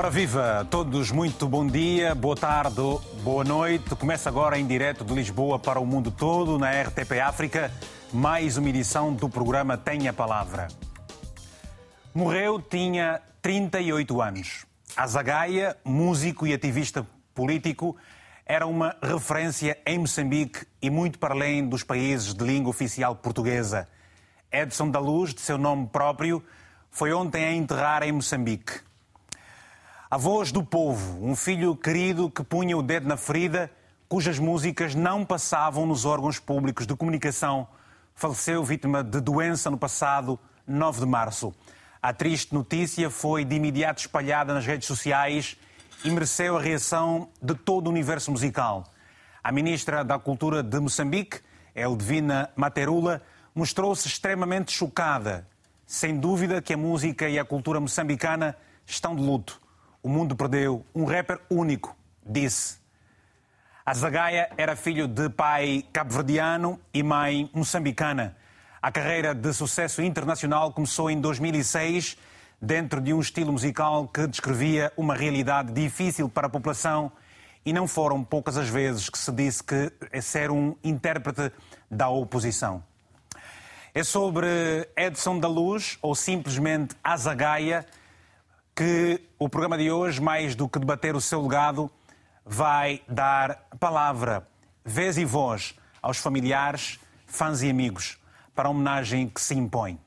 Ora viva, todos muito bom dia, boa tarde, boa noite. Começa agora em direto de Lisboa para o mundo todo na RTP África, mais uma edição do programa Tenha Palavra. Morreu, tinha 38 anos. Azagaia, músico e ativista político, era uma referência em Moçambique e muito para além dos países de língua oficial portuguesa. Edson da Luz, de seu nome próprio, foi ontem a enterrar em Moçambique. A voz do povo, um filho querido que punha o dedo na ferida, cujas músicas não passavam nos órgãos públicos de comunicação, faleceu vítima de doença no passado 9 de março. A triste notícia foi de imediato espalhada nas redes sociais e mereceu a reação de todo o universo musical. A ministra da Cultura de Moçambique, Eldvina Materula, mostrou-se extremamente chocada. Sem dúvida que a música e a cultura moçambicana estão de luto. O mundo perdeu um rapper único, disse. Azagaia era filho de pai cabo-verdiano e mãe moçambicana. A carreira de sucesso internacional começou em 2006, dentro de um estilo musical que descrevia uma realidade difícil para a população e não foram poucas as vezes que se disse que ser um intérprete da oposição. É sobre Edson da Luz, ou simplesmente Azagaia, que o programa de hoje, mais do que debater o seu legado, vai dar palavra, vez e voz aos familiares, fãs e amigos, para a homenagem que se impõe.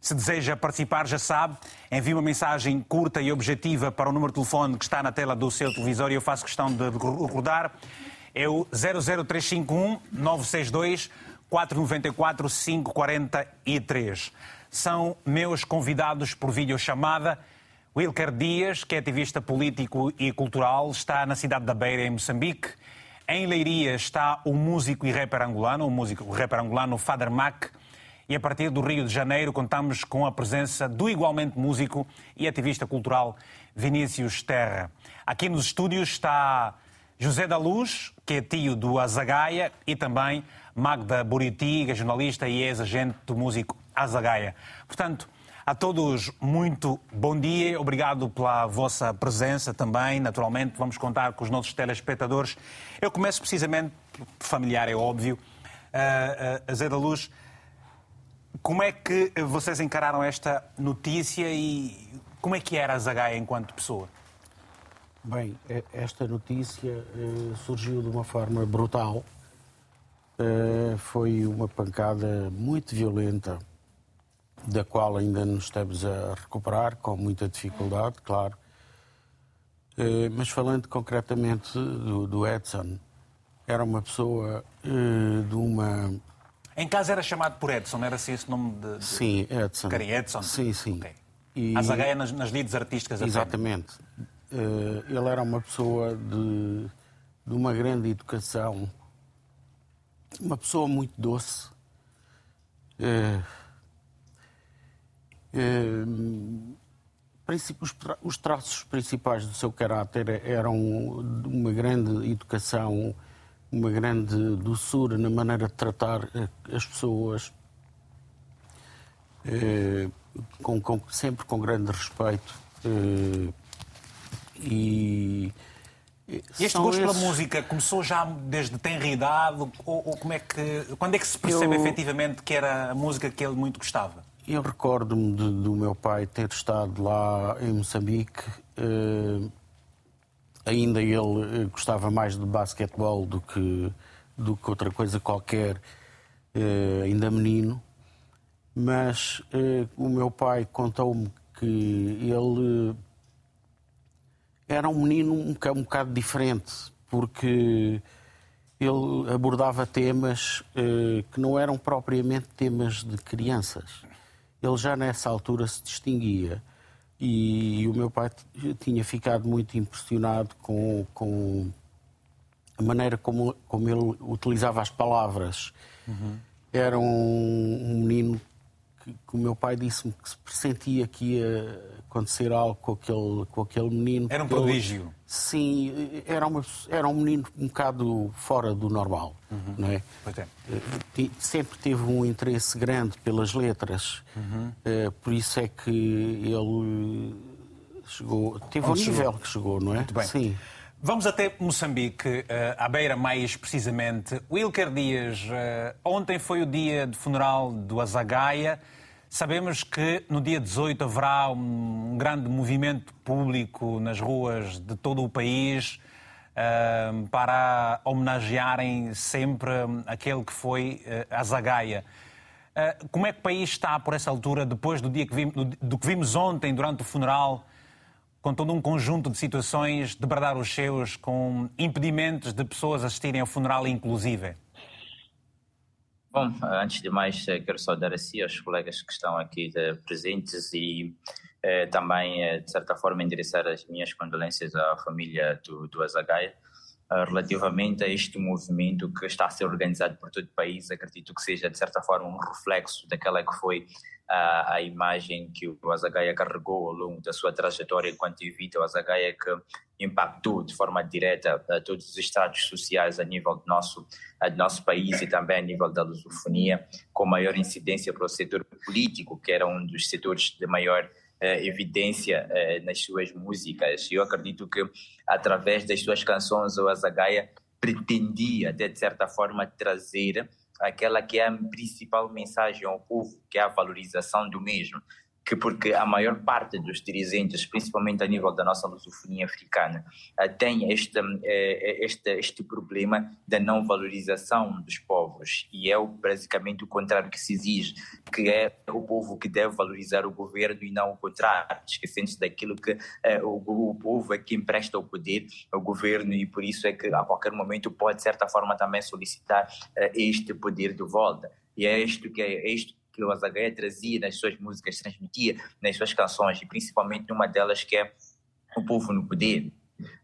Se deseja participar, já sabe, envie uma mensagem curta e objetiva para o número de telefone que está na tela do seu televisor e eu faço questão de recordar. É o 00351 962 494 543. São meus convidados por videochamada Wilker Dias, que é ativista político e cultural, está na cidade da Beira, em Moçambique. Em Leiria está o músico e rapper angolano, o músico o rapper angolano Father Mac. E a partir do Rio de Janeiro contamos com a presença do igualmente músico e ativista cultural Vinícius Terra. Aqui nos estúdios está José da Luz, que é tio do Azagaia, e também Magda Buriti, jornalista e ex-agente do músico Azagaia. Portanto, a todos, muito bom dia. Obrigado pela vossa presença também. Naturalmente, vamos contar com os nossos telespectadores. Eu começo precisamente, familiar é óbvio, a Zé da Luz. Como é que vocês encararam esta notícia e como é que era a Zagaia enquanto pessoa? Bem, esta notícia uh, surgiu de uma forma brutal. Uh, foi uma pancada muito violenta da qual ainda nos estamos a recuperar, com muita dificuldade, claro. Eh, mas falando concretamente do, do Edson, era uma pessoa eh, de uma. Em casa era chamado por Edson, era assim esse nome de. de... Sim, Edson. Carinho, Edson? Sim, sim. Okay. E... A Zagaia nas, nas lides artísticas Exatamente. Uh, ele era uma pessoa de, de uma grande educação, uma pessoa muito doce. Ehm, os traços principais do seu caráter eram uma grande educação, uma grande doçura na maneira de tratar eh, as pessoas, eh, com, com, sempre com grande respeito. Eh, e, e este gosto esses... pela música começou já desde tenra idade? Ou, ou, como é que, quando é que se percebe Eu... efetivamente que era a música que ele muito gostava? Eu recordo-me do meu pai ter estado lá em Moçambique. Uh, ainda ele eh, gostava mais de basquetebol do que, do que outra coisa qualquer, uh, ainda menino. Mas uh, o meu pai contou-me que ele era um menino um, um bocado diferente, porque ele abordava temas que não eram propriamente temas de crianças ele já nessa altura se distinguia. E, o meu pai tinha ficado muito impressionado com, com a maneira como, como ele utilizava as palavras. Uhum. Era um, um menino que, que, o meu pai disse-me que se pressentia que ia acontecer algo com aquele, com aquele menino. Era um prodígio. Ele, sim, era, uma, era um menino um bocado fora do normal. Uhum. Não é? é. Eh, sempre teve um interesse grande pelas letras. Uhum. Uh, por isso é que ele Chegou, teve o nível chegou. que chegou, não é? Muito bem. Sim. Vamos até Moçambique, eh, à beira mais precisamente. Wilker Dias, eh, ontem foi o dia de funeral do Azagaia. Sabemos que no dia 18 haverá um grande movimento público nas ruas de todo o país eh, para homenagearem sempre aquele que foi Azagaia. Como é que o país está por essa altura, depois do, dia que vimos, do que vimos ontem durante o funeral? com todo um conjunto de situações, de bradar os seus, com impedimentos de pessoas assistirem ao funeral, inclusive? Bom, antes de mais, eh, quero saudar a si, aos colegas que estão aqui eh, presentes e eh, também, eh, de certa forma, endereçar as minhas condolências à família do, do Azagaia. Relativamente a este movimento que está a ser organizado por todo o país, acredito que seja, de certa forma, um reflexo daquela que foi a, a imagem que o Azagaia carregou ao longo da sua trajetória enquanto indivíduo, o Azagaia que impactou de forma direta a todos os estados sociais a nível do nosso, do nosso país e também a nível da lusofonia, com maior incidência para o setor político, que era um dos setores de maior eh, evidência eh, nas suas músicas. Eu acredito que, através das suas canções, o Azagaia pretendia, de certa forma, trazer aquela que é a principal mensagem ao povo, que é a valorização do mesmo que porque a maior parte dos dirigentes, principalmente a nível da nossa lusofonia africana, eh, tem este, eh, este, este problema da não valorização dos povos e é basicamente o contrário que se exige, que é o povo que deve valorizar o governo e não o contrário, esquecendo-se daquilo que é, o, o povo é que empresta o poder ao governo e por isso é que a qualquer momento pode de certa forma também solicitar este poder de volta. E é isto que é, é isto que o Azagaia trazia nas suas músicas, transmitia nas suas canções, e principalmente numa delas que é O Povo no Poder.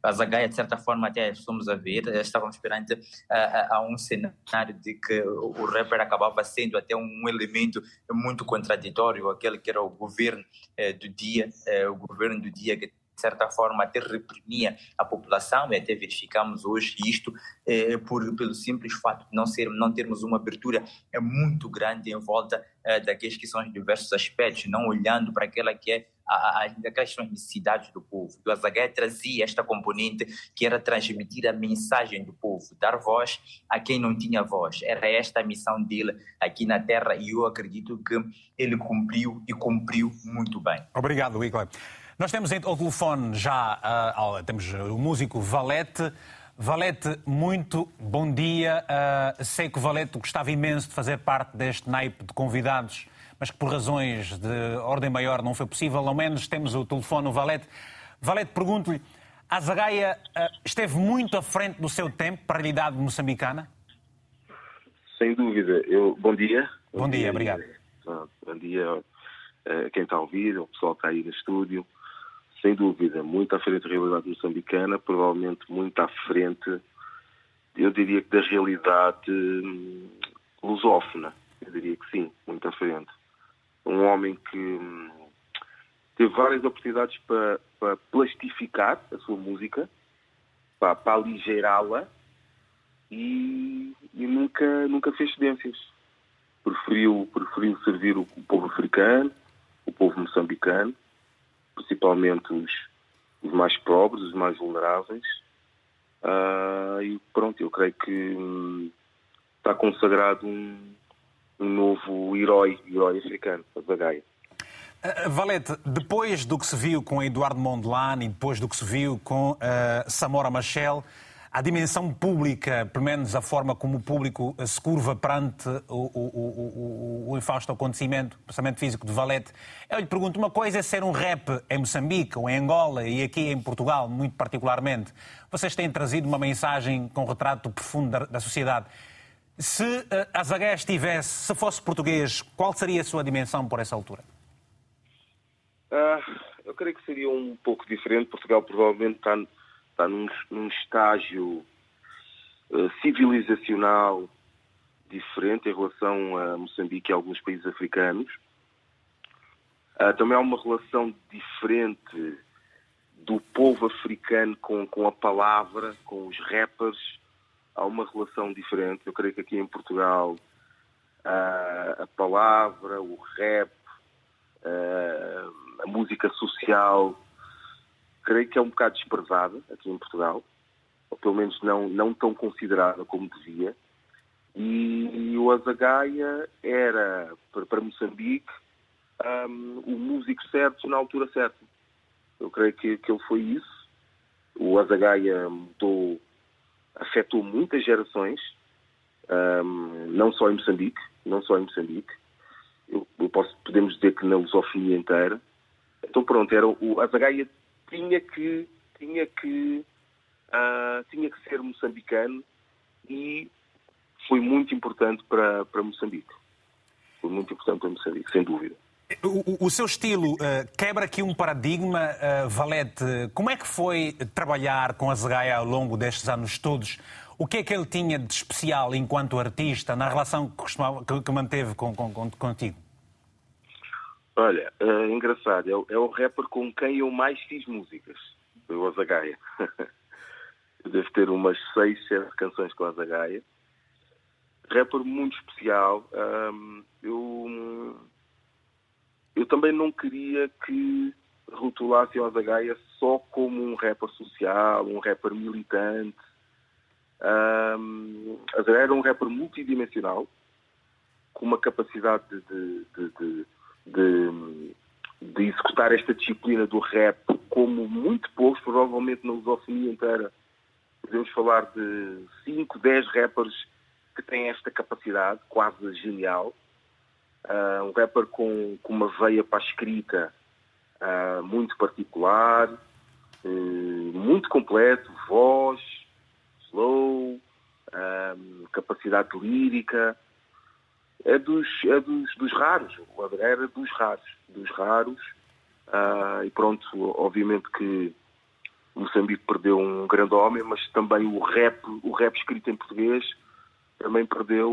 A Zagaia, de certa forma, até estamos a ver, estávamos perante a, a, a, um cenário de que o rapper acabava sendo até um elemento muito contraditório, aquele que era o governo eh, do dia, eh, o governo do dia que de certa forma até reprimia a população e até verificamos hoje isto eh, por, pelo simples fato de não, ser, não termos uma abertura é muito grande em volta eh, daqueles que são os diversos aspectos, não olhando para aquela que é são as necessidades do povo. O Azaghal trazia esta componente que era transmitir a mensagem do povo, dar voz a quem não tinha voz. Era esta a missão dele aqui na Terra e eu acredito que ele cumpriu e cumpriu muito bem. Obrigado, Igor. Nós temos ao telefone já uh, temos o músico Valete. Valete, muito bom dia. Uh, sei que o Valete gostava imenso de fazer parte deste naipe de convidados, mas que por razões de ordem maior não foi possível. Ao menos temos o telefone, o Valete. Valete, pergunto-lhe, a Zagaia uh, esteve muito à frente do seu tempo para a realidade moçambicana? Sem dúvida. Eu, bom dia. Bom, bom dia, dia, obrigado. Bom dia a quem está a ouvir, ao pessoal que está aí no estúdio sem dúvida, muito à frente da realidade moçambicana, provavelmente muito à frente, eu diria que da realidade hum, lusófona. Eu diria que sim, muito à frente. Um homem que hum, teve várias oportunidades para, para plastificar a sua música, para, para aligeirá-la e, e, nunca, nunca fez cedências. Preferiu, preferiu servir o, o povo africano, o povo moçambicano, principalmente os, os mais pobres, os mais vulneráveis. Uh, e pronto, eu creio que hum, está consagrado um, um novo herói, herói africano, a Zagaia. Uh, Valete, depois do que se viu com Eduardo Mondlane e depois do que se viu com uh, Samora Machel, a dimensão pública, pelo menos a forma como o público se curva perante o, o, o, o infausto acontecimento, o pensamento físico de Valete. Eu lhe pergunto, uma coisa é ser um rap em Moçambique ou em Angola e aqui em Portugal, muito particularmente. Vocês têm trazido uma mensagem com um retrato profundo da, da sociedade. Se uh, Azaghé estivesse, se fosse português, qual seria a sua dimensão por essa altura? Uh, eu creio que seria um pouco diferente. Portugal provavelmente está está num, num estágio uh, civilizacional diferente em relação a Moçambique e a alguns países africanos. Uh, também há uma relação diferente do povo africano com, com a palavra, com os rappers. Há uma relação diferente. Eu creio que aqui em Portugal uh, a palavra, o rap, uh, a música social creio que é um bocado desprezada aqui em Portugal, ou pelo menos não, não tão considerada como devia. E, o Azagaia era, para, para Moçambique, um, o músico certo na altura certa. Eu creio que, que ele foi isso. O Azagaia mudou, afetou muitas gerações, um, não só em Moçambique, não só em Moçambique. Eu, eu posso, podemos dizer que na lusofonia inteira. Então pronto, era o Azagaia tinha que tinha que uh, tinha que ser moçambicano e foi muito importante para, para Moçambique. Foi muito importante para Moçambique, sem dúvida. O, o, seu estilo uh, quebra aqui um paradigma, uh, Valete. Como é que foi trabalhar com a Zagaia ao longo destes anos todos? O que é que ele tinha de especial enquanto artista na relação que, costumava, que, manteve com, com, com, contigo? Olha, é engraçado, é o, é o rapper com quem eu mais fiz músicas, o Azagaia. eu devo ter umas seis, sete canções com a Azagaia. Rapper muito especial. Um, eu, eu também não queria que rotulassem o Azagaia só como um rapper social, um rapper militante. Um, Azagaia era um rapper multidimensional, com uma capacidade de, de, de de, de executar esta disciplina do rap como muito poucos, provavelmente na lusofonia inteira. Podemos falar de 5, 10 rappers que têm esta capacidade quase genial. Uh, um rapper com, com, uma veia para a escrita uh, muito particular, uh, muito completo, voz, slow, capacidade lírica, é dos, é dos, dos raros. O André era dos raros. Dos raros. Uh, e pronto, obviamente que Moçambique perdeu um grande homem, mas também o rap, o rap escrito em português também perdeu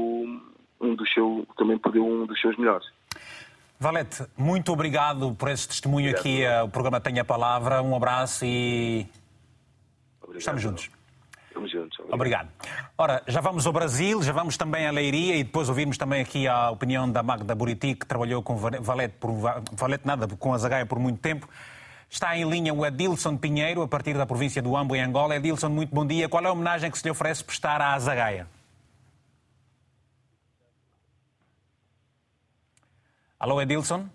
um dos seus, também perdeu um dos seus melhores. Valete, muito obrigado por esse testemunho obrigado. aqui. O programa tem a palavra. Um abraço e obrigado. estamos juntos. Estamos juntos. Obrigado. Ora, já vamos ao Brasil, já vamos também à Leiria e depois ouvimos também aqui a opinião da Magda Buriti, que trabalhou com Valete, por, Valete nada, com a Zagaia por muito tempo. Está em linha o Edilson Pinheiro, a partir da província do Ambo, em Angola. Edilson, muito bom dia. Qual é a homenagem que se lhe oferece prestar à Zagaia? Alô, Edilson?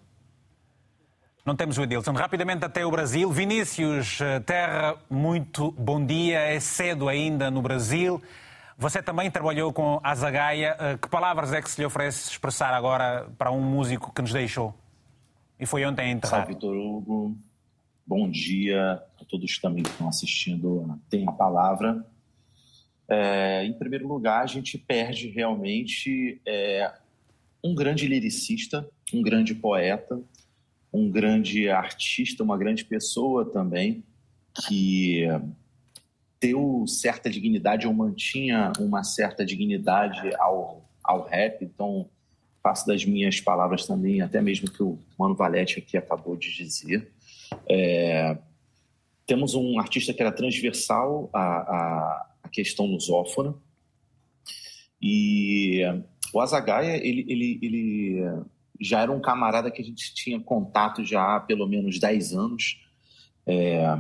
Não temos o Edilson. Rapidamente até o Brasil. Vinícius eh, Terra, muito bom dia. É cedo ainda no Brasil. Você também trabalhou com a Zagaia. Eh, que palavras é que se lhe oferece expressar agora para um músico que nos deixou? E foi ontem enterrado. Salve, Vitor Hugo. Bom dia a todos também que estão assistindo. Tem a palavra. É, em primeiro lugar, a gente perde realmente é, um grande lyricista, um grande poeta, um grande artista, uma grande pessoa também, que deu certa dignidade ou mantinha uma certa dignidade ao, ao rap. Então, faço das minhas palavras também, até mesmo que o Mano Valete aqui acabou de dizer. É, temos um artista que era transversal à, à, à questão lusófona. E o Azagaia, ele, ele, ele já era um camarada que a gente tinha contato já há pelo menos 10 anos. É,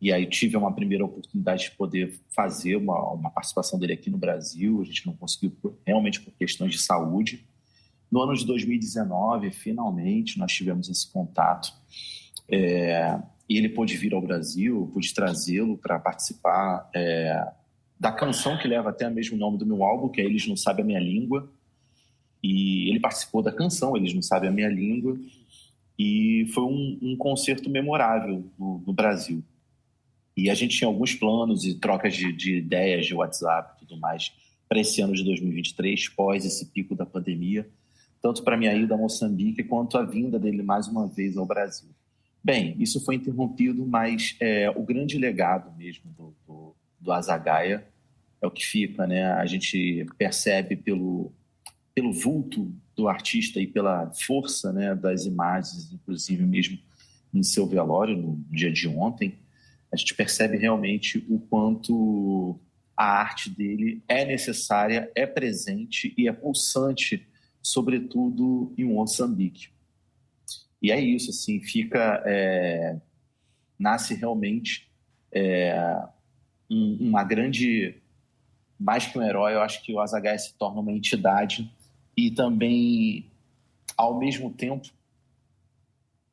e aí tive uma primeira oportunidade de poder fazer uma, uma, participação dele aqui no Brasil. A gente não conseguiu realmente por questões de saúde. No ano de 2019, finalmente, nós tivemos esse contato. É, e ele pôde vir ao Brasil, pude trazê-lo para participar é, da canção que leva até mesmo o nome do meu álbum, que é Eles Não Sabem a Minha Língua. E ele participou da canção, eles não sabem a minha língua. E foi um, um concerto memorável no, no, Brasil. E a gente tinha alguns planos e trocas de, de ideias de WhatsApp e tudo mais para esse ano de 2023, pós esse pico da pandemia, tanto para minha ida a Moçambique quanto a vinda dele mais uma vez ao Brasil. Bem, isso foi interrompido, mas é, o grande legado mesmo do, do, do Azagaia é o que fica, né? A gente percebe pelo, pelo vulto do artista e pela força né, das imagens, inclusive mesmo em seu velório, no dia de ontem, a gente percebe realmente o quanto a arte dele é necessária, é presente e é pulsante, sobretudo em Moçambique. E é isso, assim, fica é, nasce realmente é, um, uma grande, mais que um herói, eu acho que o Azagaia se torna uma entidade e também, ao mesmo tempo,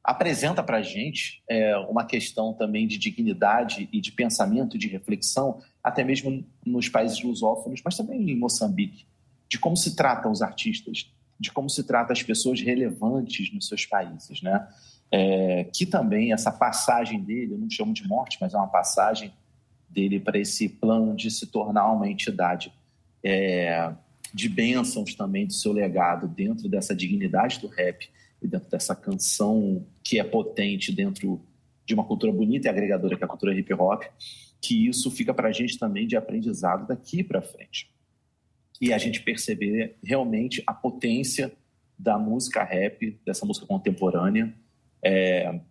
apresenta para a gente é, uma questão também de dignidade e de pensamento, de reflexão, até mesmo nos países lusófonos, mas também em Moçambique, de como se tratam os artistas, de como se trata as pessoas relevantes nos seus países, né? É, que também essa passagem dele, eu não chamo de morte, mas é uma passagem dele para esse plano de se tornar uma entidade é, de bênçãos também do seu legado dentro dessa dignidade do rap e dentro dessa canção que é potente dentro de uma cultura bonita e agregadora que é a cultura hip hop, que isso fica para a gente também de aprendizado daqui para frente. E a gente perceber realmente a potência da música rap, dessa música contemporânea, é,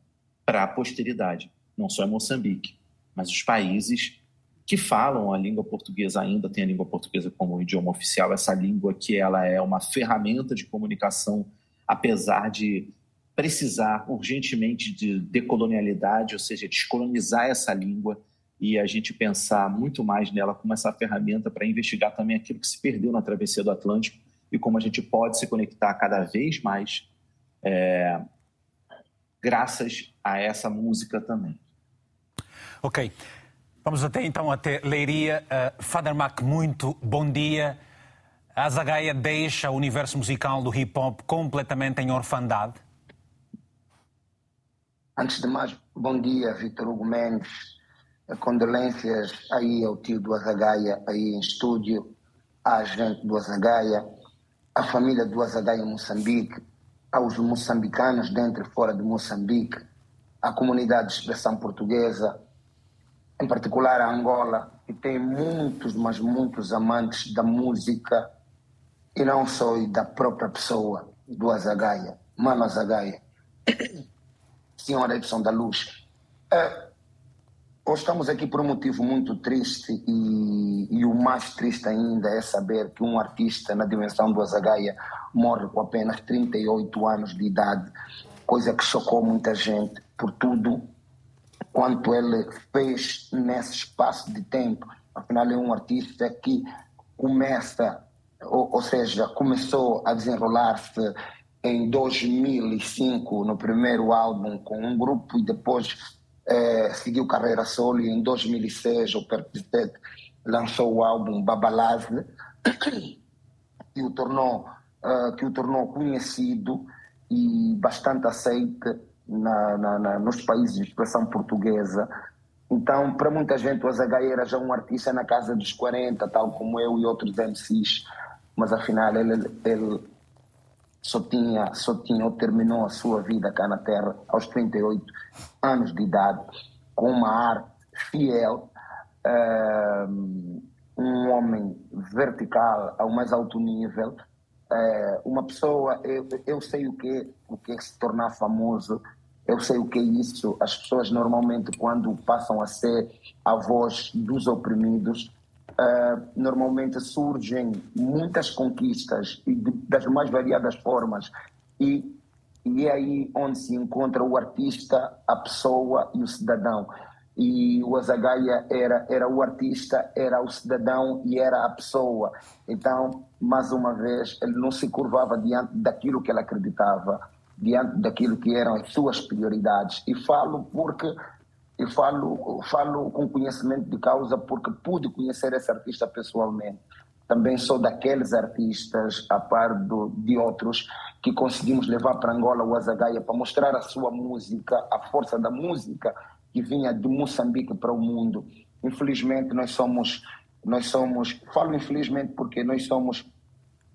para a posteridade, não só em Moçambique, mas os países que falam a língua portuguesa ainda têm a língua portuguesa como idioma oficial, essa língua que ela é uma ferramenta de comunicação, apesar de precisar urgentemente de decolonialidade, ou seja, descolonizar essa língua e a gente pensar muito mais nela como essa ferramenta para investigar também aquilo que se perdeu na travessia do Atlântico e como a gente pode se conectar cada vez mais é, graças a essa música também. Ok. Vamos até então até Leiria. Uh, Father Mac, muito bom dia. A Zagaia deixa o universo musical do hip hop completamente em orfandade? Antes de mais, bom dia, Vitor Hugo Mendes, condolências aí ao tio do Azagaia, aí em estúdio, à gente do Azagaia, à família do Azagaia em Moçambique, aos moçambicanos dentro e fora de Moçambique, à comunidade de expressão portuguesa, em particular a Angola, que tem muitos, mas muitos amantes da música e não só e da própria pessoa do Azagaia, Mano Azagaia, Senhora Edson da Luz. É, Hoje estamos aqui por um motivo muito triste e, e, o mais triste ainda é saber que um artista na dimensão do Azagaia morre com apenas 38 anos de idade, coisa que chocou muita gente por tudo quanto ele fez nesse espaço de tempo. Afinal, é um artista que começa, ou, ou seja, começou a desenrolar-se em 2005 no primeiro álbum com um grupo e depois é, seguiu carreira solo e em 2006 o Perpetec lançou o álbum Babalazne que o tornou uh, que o tornou conhecido e bastante aceite na, na, na, nos países de expressão portuguesa. Então para muita gente o Azagaia era já um artista na casa dos 40 tal como eu e outros MCs mas afinal ele, ele só tinha, só tinha ou terminou a sua vida cá na Terra aos 38 anos de idade, com uma arte fiel, uh, um homem vertical ao mais alto nível, uh, uma pessoa, eu, eu sei o que, o que é se tornar famoso, eu sei o que é isso. As pessoas normalmente, quando passam a ser a voz dos oprimidos, uh, normalmente surgem muitas conquistas e de, das mais variadas formas e e é aí onde se encontra o artista, a pessoa e o cidadão. E o Azagaia era, era o artista, era o cidadão e era a pessoa. Então, mais uma vez, ele não se curvava diante daquilo que ele acreditava, diante daquilo que eram as suas prioridades. E falo porque eu falo, falo com conhecimento de causa porque pude conhecer esse artista pessoalmente. Também sou daqueles artistas, a par do, de outros, que conseguimos levar para Angola o Azagaia para mostrar a sua música, a força da música que vinha de Moçambique para o mundo. Infelizmente, nós somos, nós somos, falo infelizmente porque nós somos,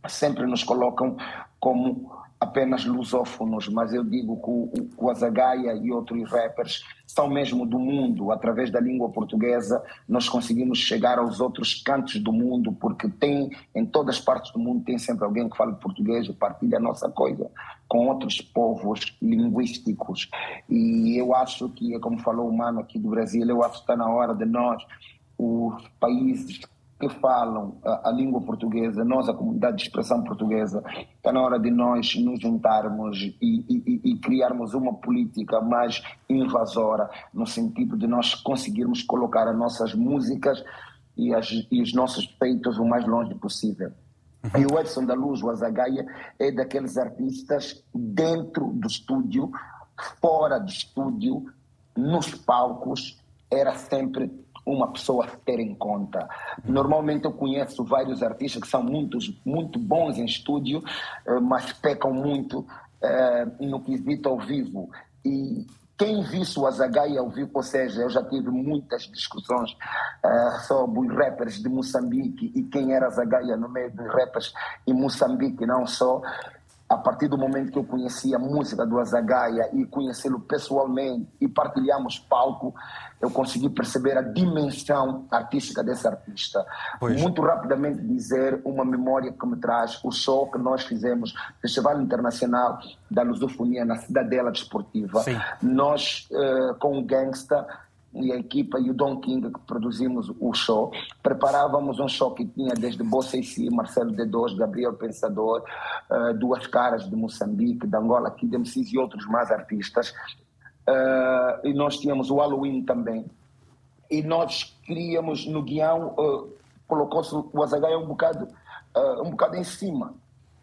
sempre nos colocam como apenas lusófonos, mas eu digo que o, Azagaia e outros rappers são mesmo do mundo. Através da língua portuguesa, nós conseguimos chegar aos outros cantos do mundo, porque tem, em todas as partes do mundo, tem sempre alguém que fala português e partilha a nossa coisa com outros povos linguísticos. E eu acho que, como falou o mano aqui do Brasil, eu acho que está na hora de nós, os países que falam a, a, língua portuguesa, nós, a comunidade de expressão portuguesa, está na hora de nós nos juntarmos e, e, e, criarmos uma política mais invasora, no sentido de nós conseguirmos colocar as nossas músicas e, as, e os nossos peitos o mais longe possível. E o Edson da Luz, o Azagaia, é daqueles artistas dentro do estúdio, fora do estúdio, nos palcos, era sempre uma pessoa ter em conta. Normalmente eu conheço vários artistas que são muitos, muito bons em estúdio, eh, mas pecam muito uh, no quesito ao vivo. E quem visse o Azagai ao vivo, ou seja, eu já tive muitas discussões uh, sobre os rappers de Moçambique e quem era Azagaia no meio dos rappers em Moçambique, não só a partir do momento que eu conheci a música do Azagaia e conhecê-lo pessoalmente e partilhamos palco, eu consegui perceber a dimensão artística desse artista. Pois. Muito rapidamente dizer uma memória que me traz o show que nós fizemos, Festival Internacional da Lusofonia na Cidadela Desportiva. Sim. Nós, uh, com o Gangsta, e a equipa e o Don King que produzimos o show, preparávamos um show que tinha desde Bossa e Si, Marcelo D2, Gabriel Pensador, uh, Duas Caras de Moçambique, de Angola, Kid MCs e outros mais artistas. Uh, e nós tínhamos o Halloween também. E nós queríamos no guião, uh, colocou-se o Azagai um bocado, um bocado em cima.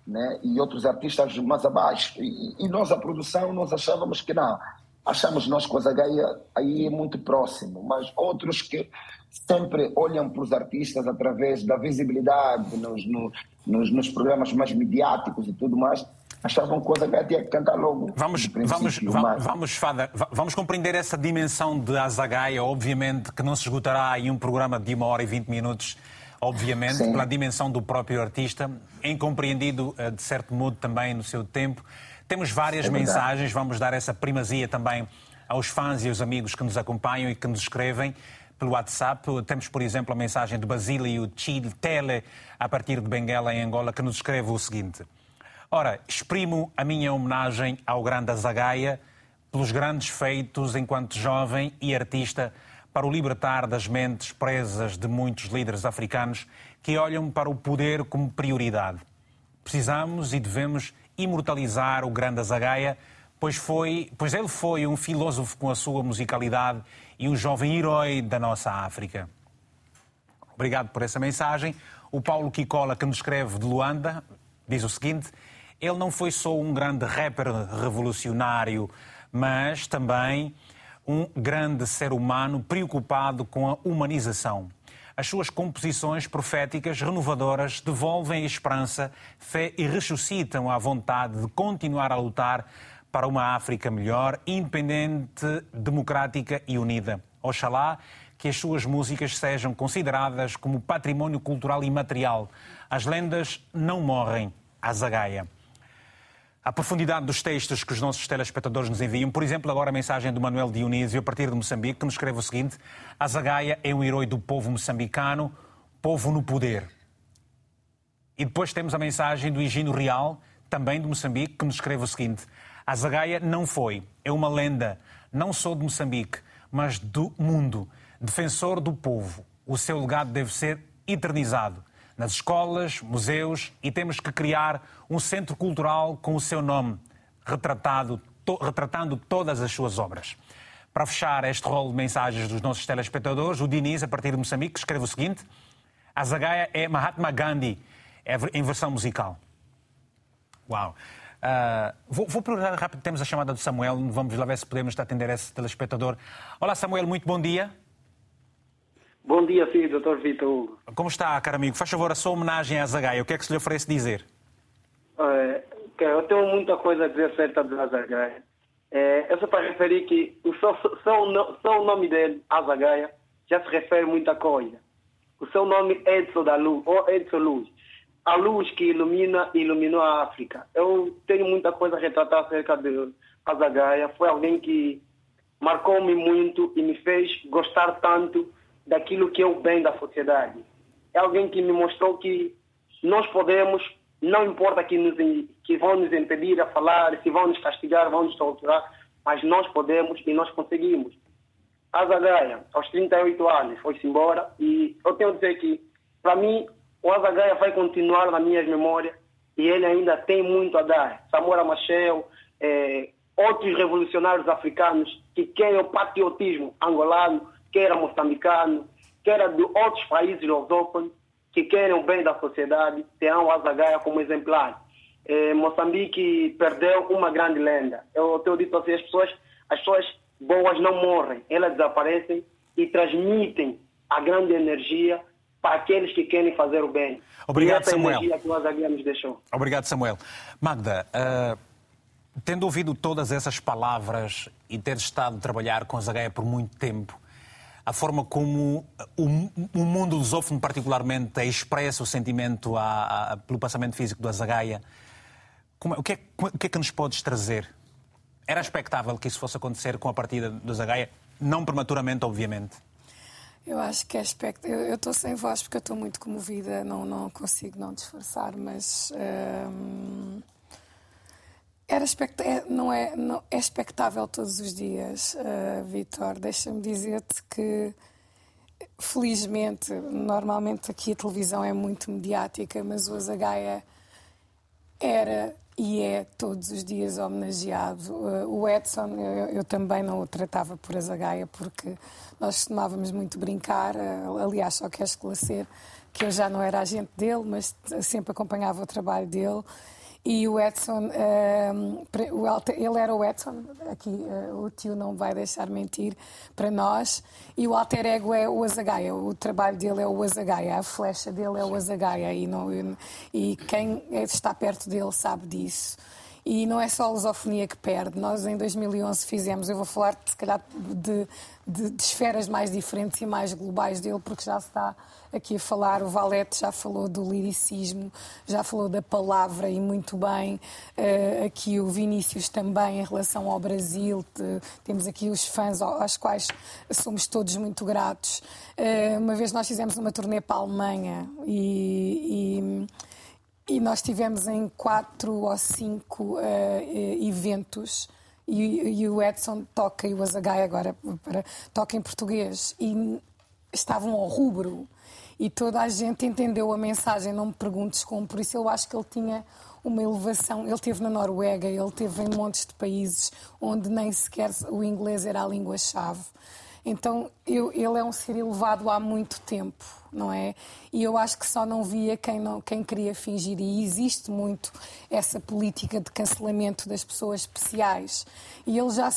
Né? E outros artistas mais abaixo. E, e nós, a produção, nós achávamos que não, achamos nós com a Zagaia aí é muito próximo, mas outros que sempre olham para os artistas através da visibilidade nos, no, nos, nos, programas mais midiáticos e tudo mais, achavam que o Zagaia tinha que cantar logo. Vamos, vamos, mas... vamos, Fada, vamos compreender essa dimensão de Azagaia, obviamente que não se esgotará em um programa de uma hora e vinte minutos, obviamente, Sim. pela dimensão do próprio artista, incompreendido eh, de certo modo também no seu tempo. Temos várias é mensagens, vamos dar essa primazia também aos fãs e aos amigos que nos acompanham e que nos escrevem pelo WhatsApp. Temos, por exemplo, a mensagem do Basílio Chile Tele, a partir de Benguela, em Angola, que nos escreve o seguinte. Ora, exprimo a minha homenagem ao grande Azagaia pelos grandes feitos enquanto jovem e artista para o libertar das mentes presas de muitos líderes africanos que olham para o poder como prioridade. Precisamos e devemos imortalizar o grande Azagaia, pois, foi, pois ele foi um filósofo com a sua musicalidade e um jovem herói da nossa África. Obrigado por essa mensagem. O Paulo Kikola, que nos escreve de Luanda, diz o seguinte: ele não foi só um grande rapper revolucionário, mas também um grande ser humano preocupado com a humanização. As suas composições proféticas renovadoras devolvem esperança, fé e ressuscitam a vontade de continuar a lutar para uma África melhor, independente, democrática e unida. Oxalá que as suas músicas sejam consideradas como património cultural imaterial. As lendas não morrem. Azagaia a profundidade dos textos que os nossos telespectadores nos enviam. Por exemplo, agora a mensagem do Manuel Dionísio, a partir de Moçambique, que nos escreve o seguinte: Azagaia é um herói do povo moçambicano, povo no poder. E depois temos a mensagem do Higino Real, também de Moçambique, que nos escreve o seguinte: Azagaia não foi, é uma lenda, não só de Moçambique, mas do mundo, defensor do povo. O seu legado deve ser eternizado nas escolas, museus e temos que criar um centro cultural com o seu nome, retratado, to, retratando todas as suas obras. Para fechar este rol de mensagens dos nossos telespectadores, o Diniz, a partir de Moçambique, escreve o seguinte: A Zagaia é Mahatma Gandhi, é em versão musical. Uau! Uh, vou, vou perguntar rápido, temos a chamada do Samuel, vamos lá ver se podemos atender esse telespectador. Olá, Samuel, muito bom dia. Bom dia, filho, Dr. Vitor Hugo. Como está, caro amigo? Faz favor, a sua homenagem à Zagaia. O que é que se lhe oferece dizer? É, eu tenho muita coisa a dizer acerca da Azagaia. É, eu só para referir que o só, só, só o nome dele, Azagaia, já se refere muita coisa. O seu nome é Edson da Luz, ou Edson Luz. A luz que ilumina e iluminou a África. Eu tenho muita coisa a retratar acerca de Azagaia. Foi alguém que marcou-me muito e me fez gostar tanto daquilo que é o bem da sociedade. É alguém que me mostrou que nós podemos, não importa que, nos, que vão nos impedir a falar, se vão nos castigar, vão nos torturar, mas nós podemos e nós conseguimos. A Zagaia, aos 38 anos, foi-se embora e eu tenho a dizer que para mim, o Azagaia vai continuar nas minhas memórias e ele ainda tem muito a dar. Samora Machel, eh, outros revolucionários africanos que querem o patriotismo angolano, quer moçambicano, quer de outros países lusófonos, que querem o bem da sociedade, terão o Azagaia como exemplar. Eh, Moçambique perdeu uma grande lenda. Eu tenho dito assim, as pessoas, as pessoas boas não morrem, elas desaparecem e transmitem a grande energia para aqueles que querem fazer o bem. Obrigado, Samuel. Obrigado, Samuel. Magda, uh, tendo ouvido todas essas palavras e ter estado a trabalhar com a Zagaia por muito tempo, a forma como o, o mundo lusófono particularmente expressa o sentimento a, a, pelo passamento físico do Azagaia, como, o, que é, o que é que nos podes trazer? Era expectável que isso fosse acontecer com a partida do Zagaia? Não prematuramente, obviamente. Eu acho que é expect... Eu estou sem voz porque estou muito comovida, não, não consigo não disfarçar, mas. Hum, era expect... é, não é, não, é expectável todos os dias, uh, Vitor. Deixa-me dizer-te que, felizmente, normalmente aqui a televisão é muito mediática, mas o Azagaia era e é todos os dias homenageado. Uh, o Edson, eu, eu, também não o tratava por Azagaia, porque nós costumávamos muito brincar. Uh, aliás, só quero esclarecer que eu já não era agente dele, mas sempre acompanhava o trabalho dele. E o Edson, ele era o Edson, aqui uh, o tio não vai deixar mentir para nós, e o alter ego é o Azagaia, o trabalho dele é o Azagaia, a flecha dele é o Azagaia, e, não, e quem está perto dele sabe disso. E não é só a lusofonia que perde. Nós, em 2011, fizemos, eu vou falar, se calhar, de, de, de, esferas mais diferentes e mais globais dele, porque já se está aqui a falar. O Valete já falou do liricismo, já falou da palavra e muito bem. Uh, aqui o Vinícius também, em relação ao Brasil. Temos aqui os fãs aos quais somos todos muito gratos. Uh, uma vez nós fizemos uma turnê para a Alemanha e, e e nós tivemos em quatro ou cinco uh, eventos e, e, o Edson toca e o Azagai agora para, toca em português e estavam ao rubro e toda a gente entendeu a mensagem, não me perguntes como, por isso eu acho que ele tinha uma elevação. Ele teve na Noruega, ele teve em montes de países onde nem sequer o inglês era a língua-chave. Então eu, ele é um ser elevado há muito tempo não é? E eu acho que só não via quem, não, quem queria fingir. E existe muito essa política de cancelamento das pessoas especiais. E ele já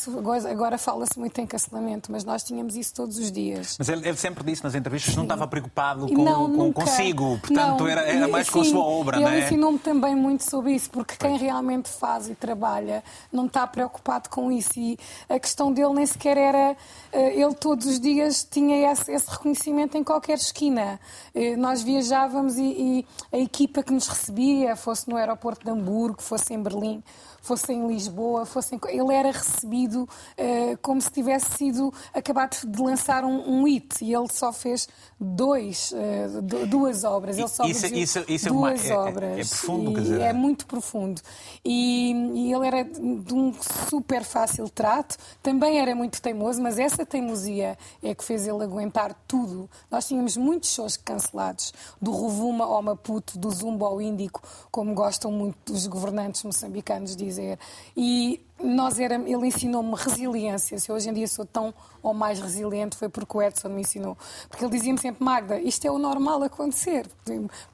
agora fala-se muito em cancelamento, mas nós tínhamos isso todos os dias. Mas ele, ele sempre disse nas entrevistas que não estava preocupado com, não, com consigo, portanto não. Era, era, mais sim, com a sua obra. Ele não é? ensinou-me também muito sobre isso, porque quem realmente faz e trabalha não está preocupado com isso. E a questão dele nem sequer era. Eh, ele todos os dias tinha esse, esse reconhecimento em qualquer esquina. Eh, nós viajávamos e, e a equipa que nos recebia, fosse no aeroporto de Hamburgo, fosse em Berlim, fosse em Lisboa, fosse em... ele era recebido uh, como se tivesse sido acabado de lançar um, um hit e ele só fez dois, uh, duas obras. Ele só isso, isso, isso duas é, uma, obras. É, é, profundo, quer dizer... É muito profundo. E, e, ele era de um super fácil trato, também era muito teimoso, mas essa teimosia é que fez ele aguentar tudo. Nós tínhamos muitos shows cancelados, do Rovuma ao Maputo, do Zumba ao Índico, como gostam muito os governantes moçambicanos de dizer. E nós era, ele ensinou-me resiliência. Se hoje em dia sou tão ou mais resiliente, foi porque o Edson me ensinou. Porque ele dizia-me sempre, Magda, isto é o normal acontecer.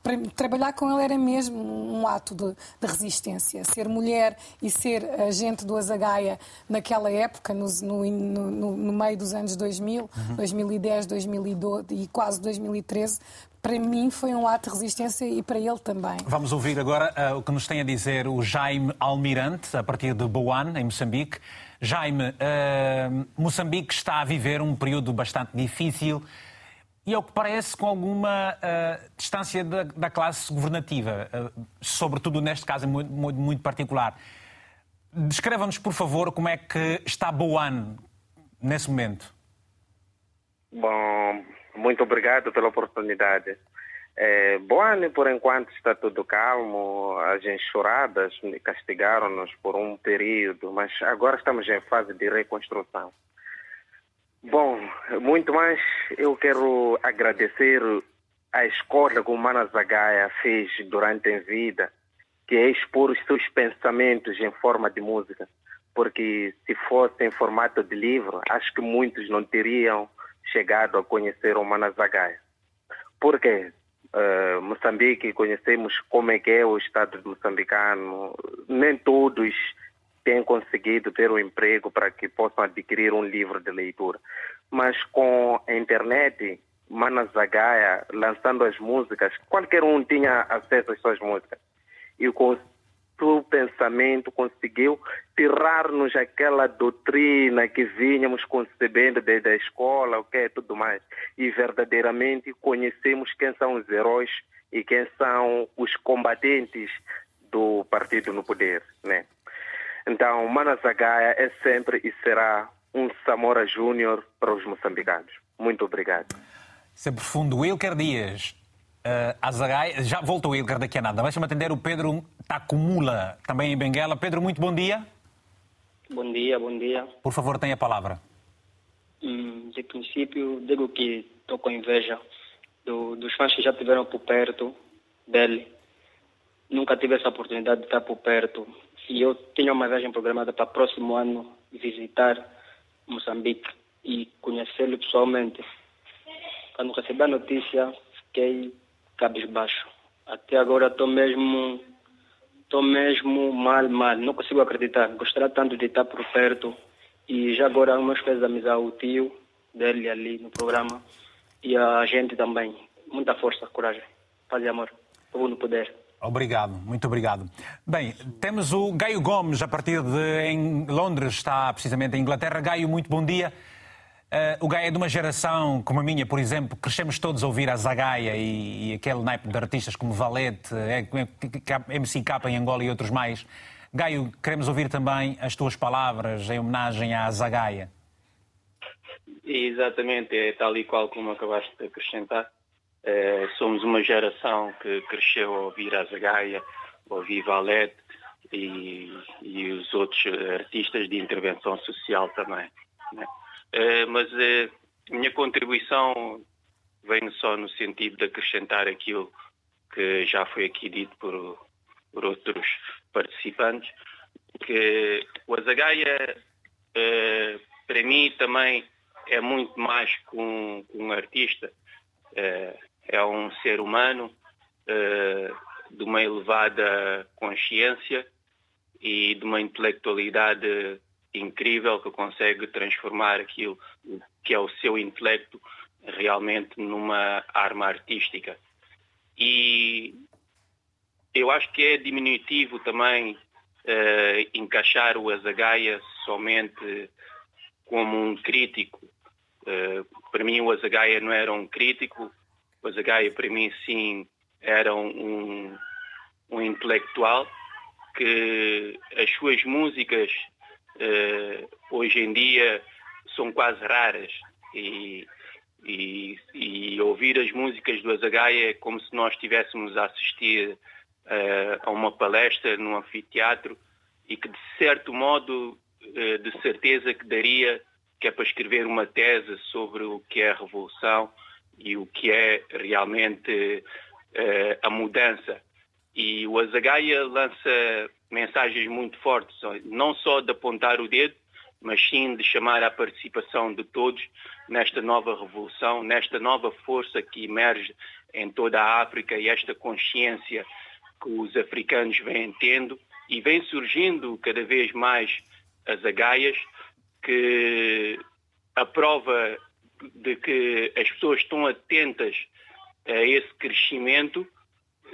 Para trabalhar com ele era mesmo um ato de, de resistência. Ser mulher e ser agente do Azagaia naquela época, no, no, no, no meio dos anos 2000, uhum. 2010, 2012 e quase 2013, para mim foi um ato de resistência e para ele também. Vamos ouvir agora uh, o que nos tem a dizer o Jaime Almirante, a partir de Boan, em Moçambique. Jaime, uh, Moçambique está a viver um período bastante difícil e, ao que parece, com alguma uh, distância da, da, classe governativa, sobretudo neste caso muito, muito, muito particular. Descreva-nos, por favor, como é que está Boan nesse momento. Bom, muito obrigado pela oportunidade. É, Boane, por enquanto, está tudo calmo. As enxurradas castigaram-nos por um período, mas agora estamos em fase de reconstrução. Bom, muito mais eu quero agradecer a escolha que o Mana Zagaia fez durante a vida, que é expor os seus pensamentos em forma de música. Porque se fosse em formato de livro, acho que muitos não teriam chegado a conhecer o Mana Zagaia. Porque uh, Moçambique, conhecemos como é que é o Estado moçambicano, nem todos têm conseguido ter um emprego para que possam adquirir um livro de leitura. Mas com a internet, Mana Zagaia lançando as músicas, qualquer um tinha acesso às suas músicas. E com o pensamento conseguiu tirar-nos aquela doutrina que vínhamos concebendo desde a escola, o que é tudo mais. E verdadeiramente conhecemos quem são os heróis e quem são os combatentes do partido no poder, né? Então, Mana Zagaia é sempre e será um Samora Júnior para os moçambicanos. Muito obrigado. Isso é profundo. Wilker Dias, uh, Azagaia, já voltou o Wilker daqui a nada. Deixa-me atender o Pedro Tacumula, também em Benguela. Pedro, muito bom dia. Bom dia, bom dia. Por favor, tenha a palavra. Hum, de princípio, digo que estou com inveja do, dos fãs que já estiveram por perto dele. Nunca tive essa oportunidade de estar por perto e eu tenho uma viagem programada para próximo ano visitar Moçambique e conhecê-lo pessoalmente. Quando recebi a notícia, fiquei cabisbaixo. Até agora estou mesmo, estou mesmo mal, mal. Não consigo acreditar. Gostaria tanto de estar por perto. E já agora umas vezes amizade o tio dele ali no programa e a gente também. Muita força, coragem, paz e amor. Povo no poder. Obrigado, muito obrigado. Bem, temos o Gaio Gomes a partir de em Londres, está precisamente em Inglaterra. Gaio, muito bom dia. Uh, o Gaio é de uma geração como a minha, por exemplo, crescemos todos a ouvir a Zagaia e, e aquele naipe de artistas como Valete, MCK em Angola e outros mais. Gaio, queremos ouvir também as tuas palavras em homenagem à Zagaia. Exatamente, é tal e qual como acabaste de acrescentar. Eh, somos uma geração que cresceu a ouvir a Zagaia, a ouvir Valete e, e, os outros artistas de intervenção social também. Né? Uh, mas uh, a minha contribuição vem só no sentido de acrescentar aquilo que já foi aqui dito por, por outros participantes, que o Azagaia, para mim, também é muito mais que um, que um artista. É um ser humano de uma elevada consciência e de uma intelectualidade incrível que consegue transformar aquilo que é o seu intelecto realmente numa arma artística. E eu acho que é diminutivo também uh, encaixar o Azagaia somente como um crítico. Uh, para mim, o Azagaia não era um crítico, o Zagaia, para mim, sim, era um, um intelectual que as suas músicas hoje em dia são quase raras e, e, e, ouvir as músicas do Azagaia é como se nós estivéssemos a assistir uh, a uma palestra num anfiteatro e que de certo modo uh, de certeza que daria que é para escrever uma tese sobre o que é a revolução e o que é realmente a mudança. E o Azagaia lança mensagens muito fortes, não só de apontar o dedo, mas sim de chamar a participação de todos nesta nova revolução, nesta nova força que emerge em toda a África e esta consciência que os africanos vêm tendo e vem surgindo cada vez mais as agaias que a prova de que as pessoas estão atentas a esse crescimento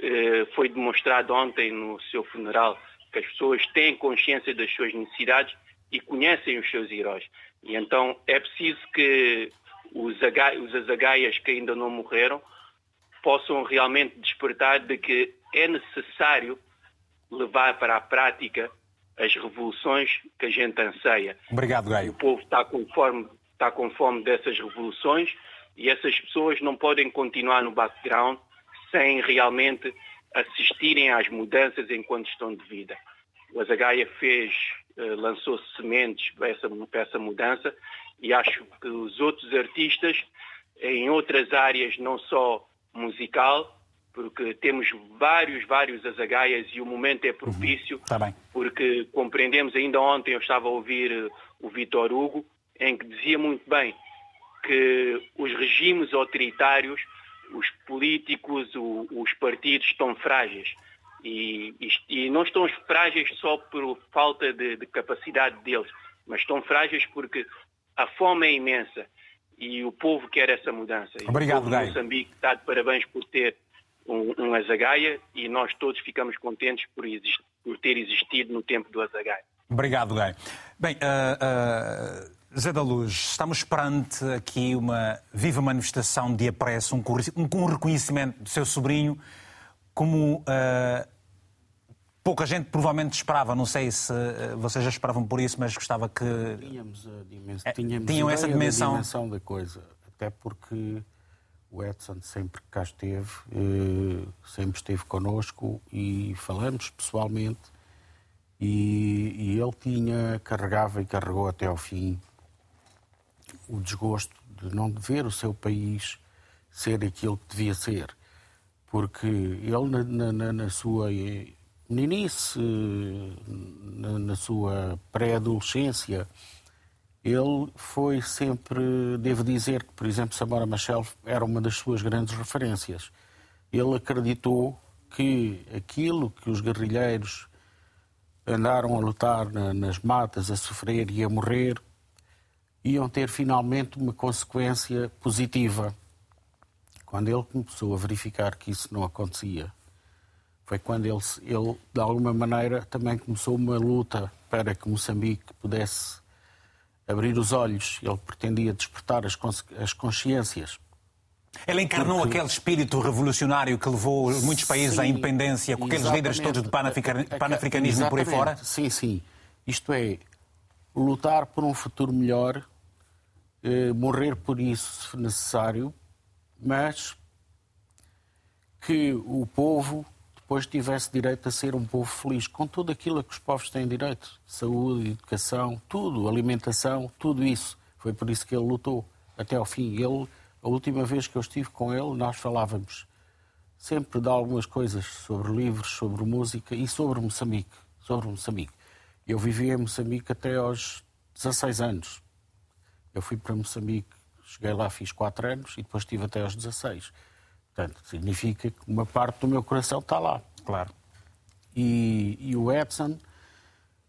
eh, foi demonstrado ontem no seu funeral que as pessoas têm consciência das suas necessidades e conhecem os seus heróis. E então é preciso que os, os azagaias que ainda não morreram possam realmente despertar de que é necessário levar para a prática as revoluções que a gente anseia. Obrigado, Gaio. O povo está conforme está com fome dessas revoluções e essas pessoas não podem continuar no background sem realmente assistirem às mudanças enquanto estão de vida. O Azagaia fez, eh, lançou sementes para essa, para essa mudança e acho que os outros artistas em outras áreas, não só musical, porque temos vários, vários azagaias e o momento é propício, Está bem. porque compreendemos, ainda ontem eu estava a ouvir eh, o Vitor Hugo, em que dizia muito bem que os regimes autoritários, os políticos, o- os partidos estão frágeis. E, e- e não estão frágeis só por falta de, de capacidade deles, mas estão frágeis porque a fome é imensa e o povo quer essa mudança. E Obrigado, o povo Gai. de Moçambique está de parabéns por ter um, um azagaia e nós todos ficamos contentes por, exist- por ter existido no tempo do azagaia. Obrigado, Gai. Bem, ah, ah, Zé da Luz, estamos perante aqui uma viva manifestação de apreço, um, um- reconhecimento do seu sobrinho, como ah, pouca gente provavelmente esperava. Não sei se ah, vocês já esperavam por isso, mas gostava que. Tínhamos a dimensão, É, tínhamos tinham essa da dimensão. dimensão da coisa. Até porque o Edson sempre cá esteve, eh, sempre esteve connosco e falamos pessoalmente. E, e ele tinha, carregava e carregou até ao fim o desgosto de não ver o seu país ser aquilo que devia ser. Porque ele, na, na- na- sua eh, meninice, na, na sua pré-adolescência, ele foi sempre, devo dizer que, por exemplo, Samora Machel era uma das suas grandes referências. Ele acreditou que aquilo que os guerrilheiros andaram a lutar na- nas matas, a sofrer e a morrer, iam ter finalmente uma consequência positiva. Quando ele começou a verificar que isso não acontecia, foi quando ele, ele, de alguma maneira, também começou uma luta para que Moçambique pudesse abrir os olhos. Ele pretendia despertar as, as consciências. Ele encarnou Porque- aquele espírito revolucionário que levou muitos países à Sim, independência, com aqueles líderes todos do panafricanismo por aí fora. Sim, sim. Isto é, lutar por um futuro melhor, eh, morrer por isso, se necessário, mas que o povo depois tivesse direito a ser um povo feliz, com tudo aquilo a que os povos têm direito. Saúde, educação, tudo, alimentação, tudo isso. Foi por isso que ele lutou até ao fim. Ele, a última vez que eu estive com ele, nós falávamos sempre de algumas coisas sobre livros, sobre música e sobre Moçambique. Sobre Moçambique. Eu vivi em Moçambique até aos 16 anos. Eu fui para Moçambique, cheguei lá, fiz 4 anos e depois estive até aos 16. Portanto, significa que uma parte do meu coração está lá. Claro. E, e o Edson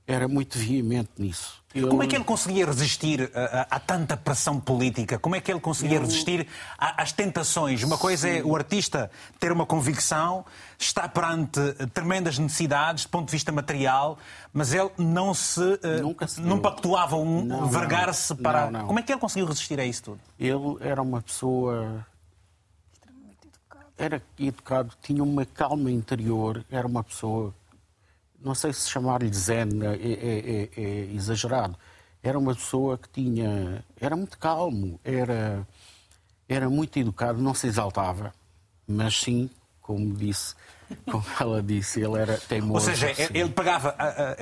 era muito veemente nisso. Como é que ele conseguia resistir a, a- a tanta pressão política? Como é que ele conseguia resistir a- às tentações? Uma coisa é o artista ter uma convicção, está perante tremendas necessidades do ponto de vista material, mas ele não se, eh, Nunca se não pactuava um vergar-se para. Não, não. Como é que ele conseguiu resistir a isso tudo? Ele era uma pessoa. Era educado, tinha uma calma interior, era uma pessoa. Não sei se chamar-lhe zen é, é- é- é exagerado. Era uma pessoa que tinha. Era muito calmo, era, era muito educado, não se exaltava, mas sim, como disse, como ela disse, ele era Ou teimoso. seja, sim. ele pegava,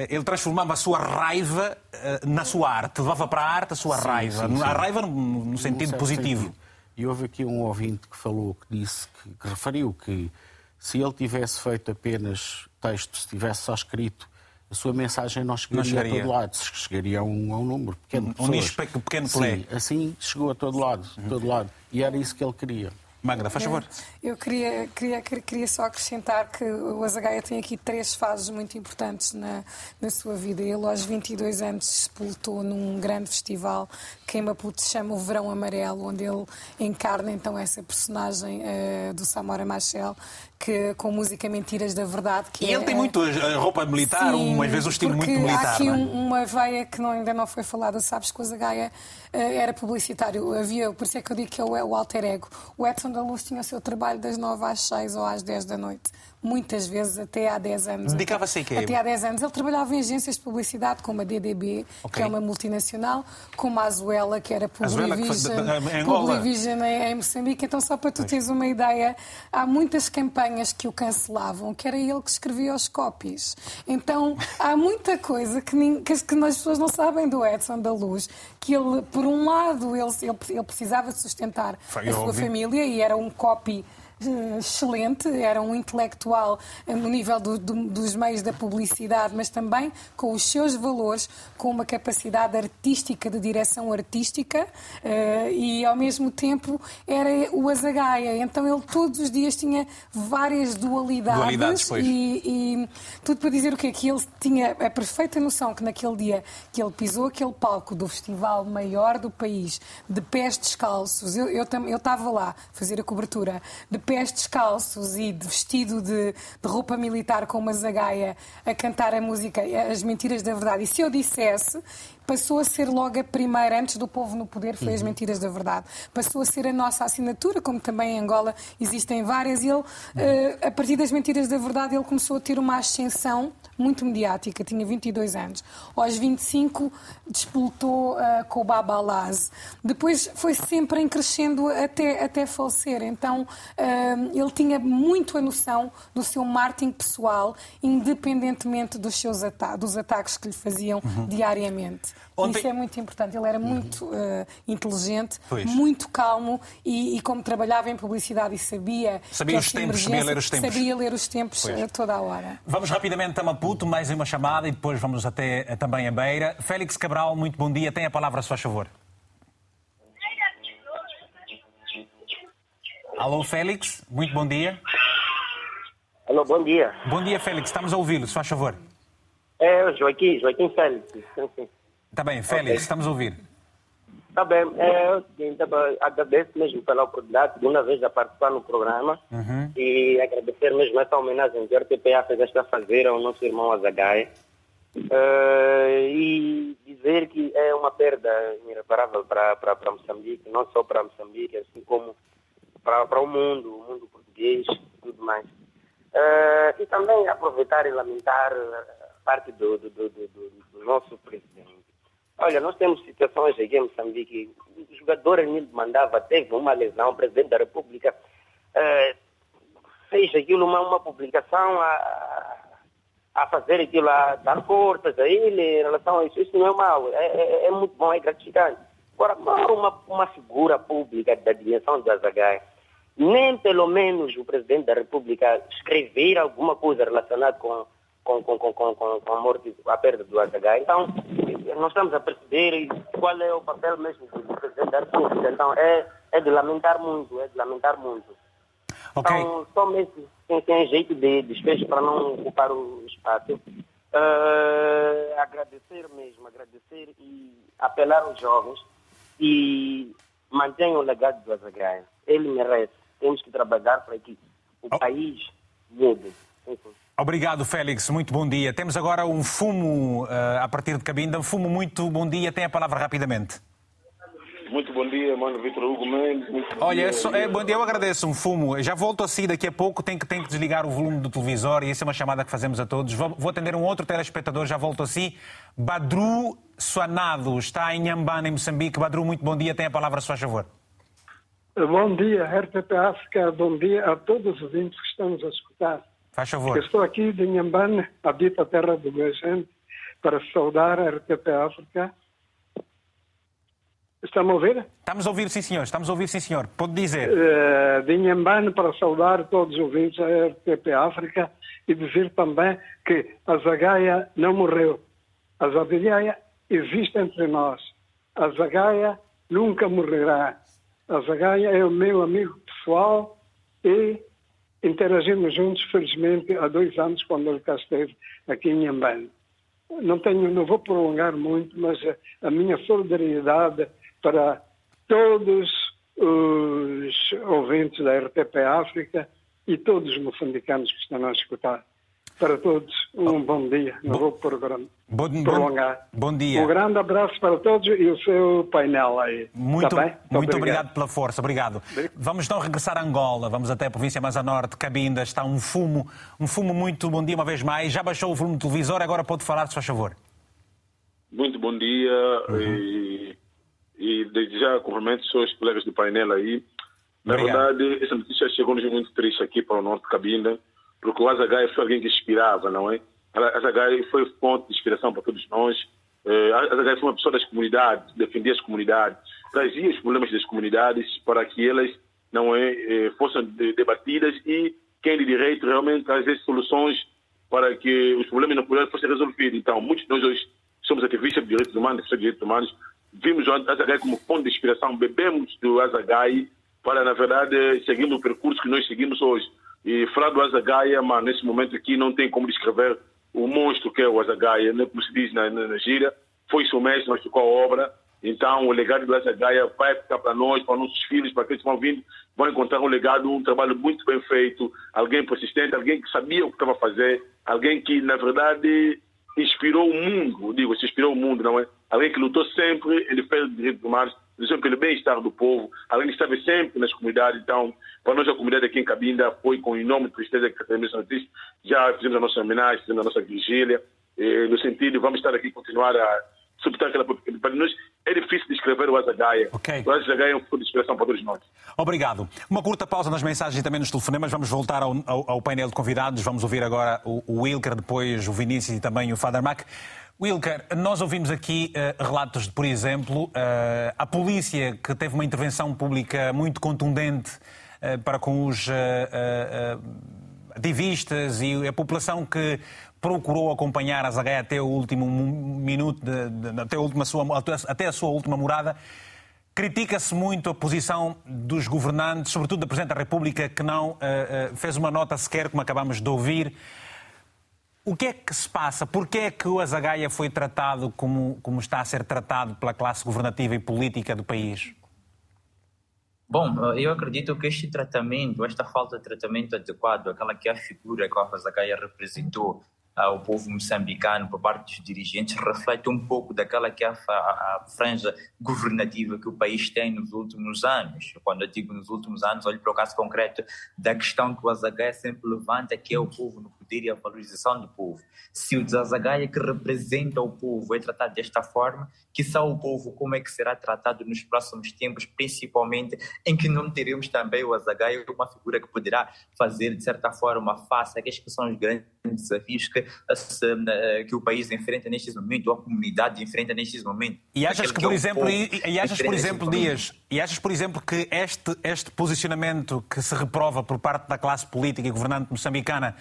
ele transformava a sua raiva eh, na sua arte, levava para a arte a sua Sim, raiva, sim, sim. a raiva no, sentido positivo. sentido. E houve aqui um ouvinte que falou, que disse, que, que referiu que se ele tivesse feito apenas texto, se tivesse só escrito, a sua mensagem não chegaria, chegaria. a todo lado, chegaria a um, a um número pequeno Um nicho pe- pequeno Uhum. plé. Sim, assim chegou a todo lado, todo lado. E era isso que ele queria. Magda, faz favor. Eu queria, queria, queria só acrescentar que o Azagaia tem aqui três fases muito importantes na, na sua vida. Ele, aos 22 anos, sepultou num grande festival que em Maputo se chama o Verão Amarelo, onde ele encarna então essa personagem eh, do Samora Machel, que, com música Mentiras da Verdade. Que E ele é- tem muito a roupa militar, Sim, umas vezes um estilo muito militar. Há aqui é? um- uma veia que não- ainda não foi falada, sabes que o Zagaia eh, era publicitário, havia, por isso é que eu digo que é o, o alter ego. O Edson da Luz tinha o seu trabalho das 9 às 6 ou às 10 da noite, muitas vezes até há 10 anos. Dedicava-se a quê? Até há 10 anos. Ele trabalhava em agências de publicidade, como a DDB, que Ok. é uma multinacional, como a Azuela, que era que Publivision. Publivision em, em Moçambique. Então, só para tu teres uma ideia, há muitas campanhas que o cancelavam, que era ele que escrevia os copies. Então, há muita coisa que, nin- que as, que as pessoas não sabem do Edson da Luz, que ele, por um lado, ele, ele, ele precisava de sustentar Foi a sua óbvio. família e era um copy excelente, era um intelectual eh, no nível do, do, dos meios da publicidade, mas também com os seus valores, com uma capacidade artística, de direção artística, uh, e ao mesmo tempo era o Azagaia. Então ele todos os dias tinha várias dualidades, dualidades e, e, tudo para dizer o quê? Que ele tinha a perfeita noção que naquele dia que ele pisou aquele palco do festival maior do país, de pés descalços, eu estava eu, eu lá fazer a cobertura, de pés descalços e de vestido de, de roupa militar com uma zagaia a cantar a música As Mentiras da Verdade. E se eu dissesse, passou a ser logo a primeira, antes do povo no poder, foi as uhum. mentiras da verdade. Passou a ser a nossa assinatura, como também em Angola existem várias, e ele, uh, a partir das mentiras da verdade, ele começou a ter uma ascensão muito mediática, tinha 22 anos. Aos 25 despoltou uh, com o Baba Alaz. Depois foi sempre em crescendo até, até falecer. Então uh, ele tinha muito a noção do seu marketing pessoal, independentemente dos seus ata dos ataques que lhe faziam uhum. diariamente. Ontem... Isso é muito importante. Ele era uhum. muito uh, inteligente, pois. muito calmo e, e, como trabalhava em publicidade e sabia. Sabia os tempos, sabia ler os tempos. Sabia ler os tempos pois. toda a hora. Vamos rapidamente a Maputo, mais uma chamada e depois vamos até eh, também a Beira. Félix Cabral, muito bom dia. Tem a palavra, se faz favor. Alô, Félix, muito bom dia. Alô, bom dia. Bom dia, Félix. Estamos a ouvi-lo, se faz favor. É Joaquim, Joaquim Félix. Sim, sim. Está bem, Félix, okay. estamos a ouvir. Está bem, é, eu agradeço mesmo pela oportunidade, segunda vez a participar no programa uhum. e agradecer mesmo essa homenagem que a RTPA fez esta fazer ao nosso irmão Azagai. Uh, e dizer que é uma perda irreparável para, Moçambique, não só para Moçambique, assim como para, o mundo, o mundo português e tudo mais. Uh, e também aproveitar e lamentar parte do, do, do, do nosso presidente Olha, nós temos situações aqui em Moçambique. O jogador Enildo mandava, teve uma lesão, o presidente da República eh, fez aquilo, uma, uma publicação a, a fazer aquilo, a dar forças a ele em relação a isso. Isso não é mal, é, é, é muito bom, é gratificante. Agora, uma, uma figura pública da dimensão do Azagai, nem pelo menos o presidente da República escrever alguma coisa relacionada com com, com, com, com, com a morte, a perda do AH. Então, nós estamos a perceber qual é o papel mesmo do Presidente da República. Então, é, é de lamentar muito, é de lamentar muito. Okay. Então, somente quem tem jeito de desfecho para não ocupar o espaço. Uh, agradecer mesmo, agradecer e apelar aos jovens e mantenham o legado do Azagraia. Ele merece. Temos que trabalhar para que o oh. país mude. Obrigado, Félix. Muito bom dia. Temos agora um fumo uh, a partir de Cabinda. Um fumo muito bom dia. Tem a palavra rapidamente. Muito bom dia, mano Vitor Hugo Mendes. Olha, é, só, é, bom dia, eu agradeço um fumo. Já volto assim daqui a pouco, tenho que, tenho que desligar o volume do televisor e essa é uma chamada que fazemos a todos. Vou, vou atender um outro telespectador, já volto assim. Badru Suanado está em Nhambana, em Moçambique. Badru, muito bom dia, tem a palavra, se faz favor. Bom dia, RTP África, bom dia a todos os ouvintes que estamos a escutar. Faz favor. Eu estou aqui de Nhambane, habito a terra do meu gente, para saudar a RTP África. Estão a ouvir? Estamos a ouvir, sim, senhor. Estamos a ouvir, sim, senhor. Pode dizer. Uh, de Nhambane para saudar todos os ouvintes da RTP África e dizer também que a Zagaia não morreu. A Zagaia existe entre nós. A Zagaia nunca morrerá. A Zagaia é o meu amigo pessoal e interagimos juntos, felizmente, há dois anos, quando ele cá esteve aqui em Nhambane. Não, tenho, não vou prolongar muito, mas a, a minha solidariedade para todos os ouvintes da RTP África e todos os moçambicanos que estão a escutar para todos. Um bom dia. Não vou bom, prolongar. Bom, bom, dia. Um grande abraço para todos e o seu painel aí. Muito, tá muito, muito obrigado. pela força. Obrigado. Vamos então regressar a Angola. Vamos até a província mais a norte, Cabinda. Está um fumo, um fumo muito bom dia uma vez mais. Já baixou o volume do televisor, agora pode falar, se faz favor. Muito bom dia uhum. e, e desde já cumprimento os seus colegas do painel aí. Na Obrigado. verdade, essa notícia chegou-nos muito triste aqui para o norte de Cabinda porque o Azagai foi alguém que inspirava, não é? Azagai foi fonte de inspiração para todos nós. Eh, Azagai foi uma pessoa das comunidades, defendia as comunidades, trazia os problemas das comunidades para que elas não é, eh, fossem debatidas e quem de direito realmente trazer soluções para que os problemas na comunidade fossem resolvidos. Então, muitos de nós hoje somos ativistas de direitos humanos, de direitos humanos, vimos o Azagai como fonte de inspiração, bebemos do Azagai para, na verdade, seguir o percurso que nós seguimos hoje. E falar do Azagaia, mas nesse momento aqui não tem como descrever o monstro que é o Azagaia, né? como se diz na, na, na gíria, foi seu mestre, mas ficou a obra. Então, o legado do Azagaia vai ficar para nós, para nossos filhos, para aqueles que vão vindo, vão encontrar um legado, um trabalho muito bem feito, alguém persistente, alguém que sabia o que estava a fazer, alguém que, na verdade, inspirou o mundo, digo, se inspirou o mundo, não é? Alguém que lutou sempre em defesa dos direitos sempre pelo bem-estar do povo, alguém que esteve sempre nas comunidades. Então, para nós, a comunidade aqui em Cabinda foi com enorme tristeza que recebemos essa notícia. Já fizemos a nossa homenagem, fizemos a nossa vigília, no sentido de vamos estar aqui continuar a aquela para nós é difícil descrever o Azagaia. Okay. O Azagaia é um ponto de inspiração para todos nós. Obrigado. Uma curta pausa nas mensagens e também nos telefonemas. Vamos voltar ao, ao, ao painel de convidados. Vamos ouvir agora o, o Wilker, depois o Vinícius e também o Father Mac. Wilker, nós ouvimos aqui uh, relatos de, por exemplo, uh, a polícia que teve uma intervenção pública muito contundente uh, para com os ativistas e a população que procurou acompanhar a Zagaia até o último minuto, de, de, até, a última sua, até a sua última morada. Critica-se muito a posição dos governantes, sobretudo da Presidente da República, que não fez uma nota sequer, como acabamos de ouvir, o que é que se passa? Porquê é que o Azagaia foi tratado como, como está a ser tratado pela classe governativa e política do país? Bom, eu acredito que este tratamento, esta falta de tratamento adequado, aquela que é a figura que o Azagaia representou ao povo moçambicano por parte dos dirigentes, reflete um pouco daquela que é a, a, a franja governativa que o país tem nos últimos anos. Quando eu digo nos últimos anos, olho para o caso concreto da questão que o Azagaia sempre levanta, que é o povo no poder e a valorização do povo. Se o Zazagaia, que representa o povo, é tratado desta forma, que só o povo como é que será tratado nos próximos tempos, principalmente em que não teremos também o Azagaia, uma figura que poderá fazer, de certa forma, face a que são os grandes desafios que, eh, que o país enfrenta neste momento, ou a comunidade enfrenta neste momento. E achas que, que por é exemplo, e, e achas, por exemplo, Dias, e achas, por exemplo, que este, este posicionamento que se reprova por parte da classe política e governante moçambicana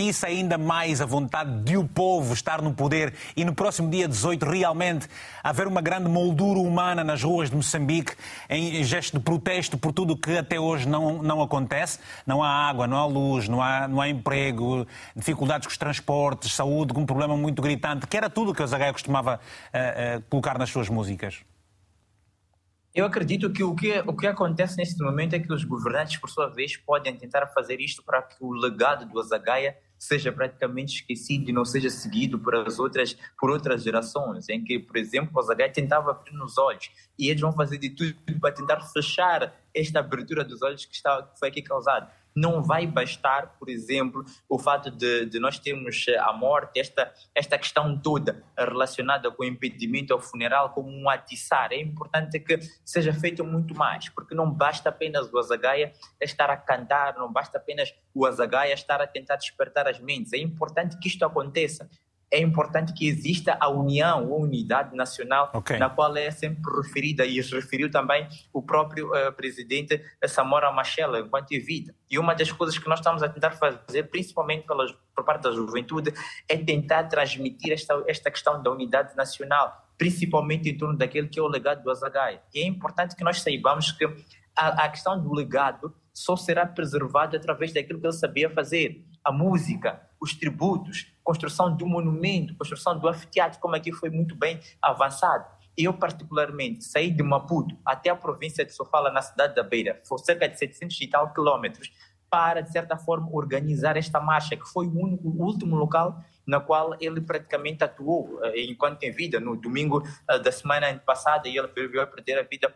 atiça ainda mais a vontade de o povo estar no poder e no próximo dia 18 realmente haver uma grande moldura humana nas ruas de Moçambique em gesto de protesto por tudo que até hoje não, não acontece? Não há água, não há luz, não há, não há emprego, dificuldades com os transportes, saúde, um problema muito gritante, que era tudo que o Zagaia costumava uh, uh, colocar nas suas músicas. Eu acredito que o, que o que acontece neste momento é que os governantes, por sua vez, podem tentar fazer isto para que o legado do Azagaia seja praticamente esquecido e não seja seguido por as outras por outras gerações, em que, por exemplo, o Azagaia tentava abrir nos olhos e eles vão fazer de tudo para tentar fechar esta abertura dos olhos que, está, que foi aqui causada não vai bastar, por exemplo, o fato de, de, nós termos a morte, esta, esta questão toda relacionada com o impedimento ao funeral como um atiçar. É importante que seja feito muito mais, porque não basta apenas o Azagaia estar a cantar, não basta apenas o Azagaia estar a tentar despertar as mentes. É importante que isto aconteça é importante que exista a união, a unidade nacional, okay. na qual é sempre referida e referiu também o próprio uh, presidente Samora Machel enquanto vida. E uma das coisas que nós estamos a tentar fazer, principalmente pelas, por parte da juventude, é tentar transmitir esta, esta questão da unidade nacional, principalmente em torno daquele que é o legado do Azagai. E é importante que nós saibamos que a, a questão do legado só será preservada através daquilo que ele sabia fazer, a música, os tributos, construção do monumento, construção do anfiteatro, como aqui foi muito bem avançado. Eu, particularmente, saí de Maputo até a província de Sofala, na cidade da Beira, foi cerca de 700 e tal quilômetros, para, de certa forma, organizar esta marcha, que foi o, único, o último local na qual ele praticamente atuou eh, enquanto tem vida. No domingo eh, da semana passada, ele veio a perder a vida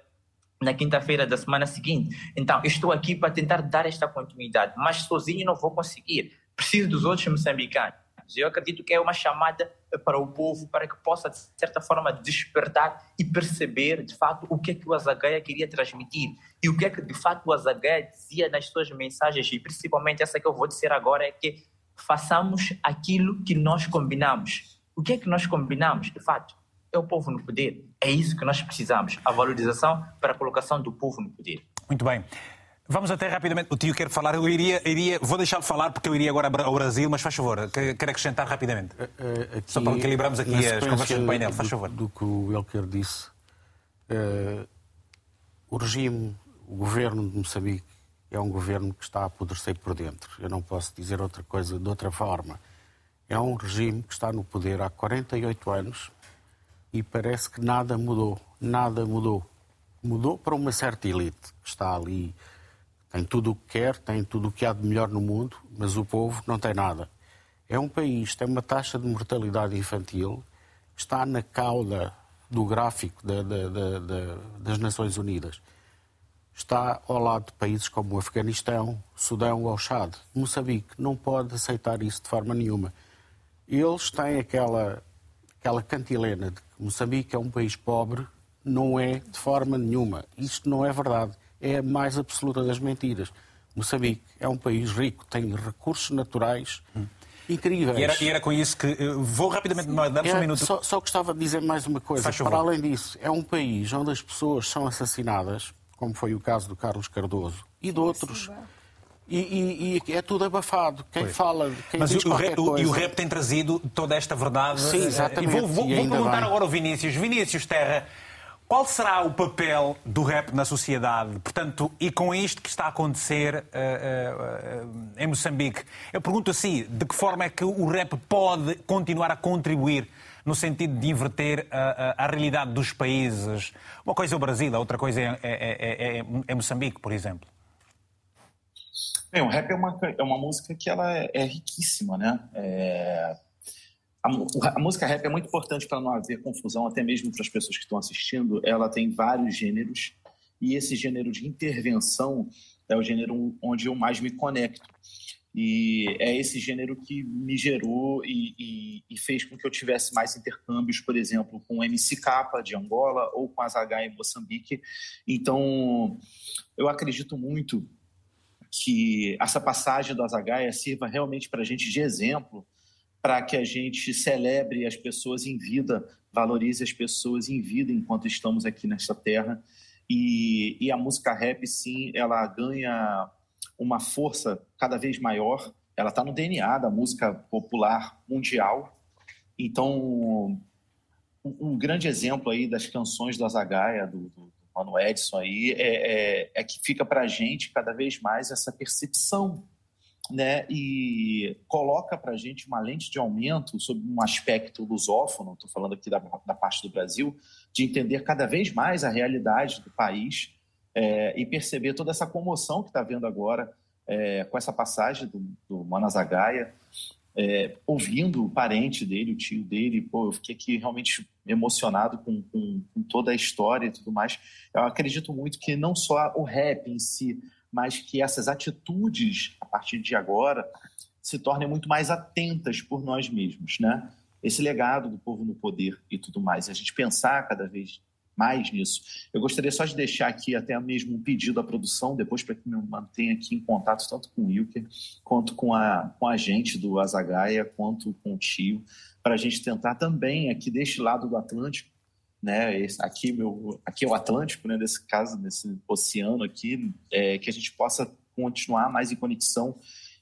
na quinta-feira da semana seguinte. Então, estou aqui para tentar dar esta continuidade, mas sozinho não vou conseguir preciso dos outros moçambicanos. Eu acredito que é uma chamada para o povo para que possa, de certa forma, despertar e perceber, de fato, o que é que o Azagaia queria transmitir e o que é que, de fato, o Azagaia dizia nas suas mensagens e, principalmente, essa que eu vou dizer agora é que façamos aquilo que nós combinamos. O que é que nós combinamos, de fato? É o povo no poder. É isso que nós precisamos, a valorização para a colocação do povo no poder. Muito bem. Vamos até rapidamente. O tio quer falar. Eu iria, iria vou deixá-lo falar porque eu iria agora ao Brasil, mas faz favor, quero acrescentar rapidamente. Aqui, Só para equilibrarmos aqui as conversas do painel, faz favor. Do, do que o Elker disse, uh, o regime, o governo de Moçambique é um governo que está a apodrecer por dentro. Eu não posso dizer outra coisa de outra forma. É um regime que está no poder há 48 anos e parece que nada mudou. Nada mudou. Mudou para uma certa elite que está ali, tem tudo o que quer, tem tudo o que há de melhor no mundo, mas o povo não tem nada. É um país, tem uma taxa de mortalidade infantil, está na cauda do gráfico da, da, da, das Nações Unidas está ao lado de países como o Afeganistão, Sudão ou Chad. Moçambique não pode aceitar isso de forma nenhuma. Eles têm aquela, aquela cantilena de que Moçambique é um país pobre, não é de forma nenhuma. Isto não é verdade. É a mais absoluta das mentiras. Moçambique é um país rico, tem recursos naturais hum. incríveis. E era, e era, com isso que. Vou rapidamente, é, um minuto. Só, só gostava de dizer mais uma coisa. Para além disso, é um país onde as pessoas são assassinadas como foi o caso do Carlos Cardoso, e de outros. E, e, e, é tudo abafado. Quem pois. fala, quem Mas diz o, qualquer o, coisa... E o rap tem trazido toda esta verdade. Sim, exatamente. E vou, vou, vou perguntar bem. agora ao Vinícius. Vinícius Terra, qual será o papel do rap na sociedade? Portanto, e com isto que está a acontecer uh, uh, uh, em Moçambique, eu pergunto assim, de que forma é que o rap pode continuar a contribuir no sentido de inverter a, a, a realidade dos países. Uma coisa é o Brasil, a outra coisa é, é, é, é, é Moçambique, por exemplo. Bem, o rap é uma, é uma música que ela é, é riquíssima, né? A, a, música rap é muito importante para não haver confusão, até mesmo para as pessoas que estão assistindo. Ela tem vários gêneros e esse gênero de intervenção é o gênero onde eu mais me conecto. E é esse gênero que me gerou e, e, e, fez com que eu tivesse mais intercâmbios, por exemplo, com o MC Capa de Angola ou com a Zagai em Moçambique. Então, eu acredito muito que essa passagem do Azagaia sirva realmente para a gente de exemplo, para que a gente celebre as pessoas em vida, valorize as pessoas em vida enquanto estamos aqui nesta terra. E, e a música rap, sim, ela ganha uma força cada vez maior. Ela está no DNA da música popular mundial. Então, um, grande exemplo aí das canções do Azagaia, do, do, Mano Edson aí, é, é, é que fica para a gente cada vez mais essa percepção né, e coloca para a gente uma lente de aumento sobre um aspecto lusófono, estou falando aqui da, da, parte do Brasil, de entender cada vez mais a realidade do país é, e perceber toda essa comoção que está vendo agora é, com essa passagem do, do Manazagaia, é, ouvindo o parente dele, o tio dele, pô, eu fiquei aqui realmente emocionado com, com, com, toda a história e tudo mais. Eu acredito muito que não só o rap em si, mas que essas atitudes, a partir de agora, se tornem muito mais atentas por nós mesmos, né? Esse legado do povo no poder e tudo mais. A gente pensar cada vez mais nisso. Eu gostaria só de deixar aqui até mesmo um pedido à produção, depois para que me mantenha aqui em contato tanto com o Wilker, quanto com a, com a gente do Azagaia, quanto com o Tio, para a gente tentar também aqui deste lado do Atlântico, né, esse, aqui, meu, aqui é o Atlântico, né, nesse caso, nesse oceano aqui, é, que a gente possa continuar mais em conexão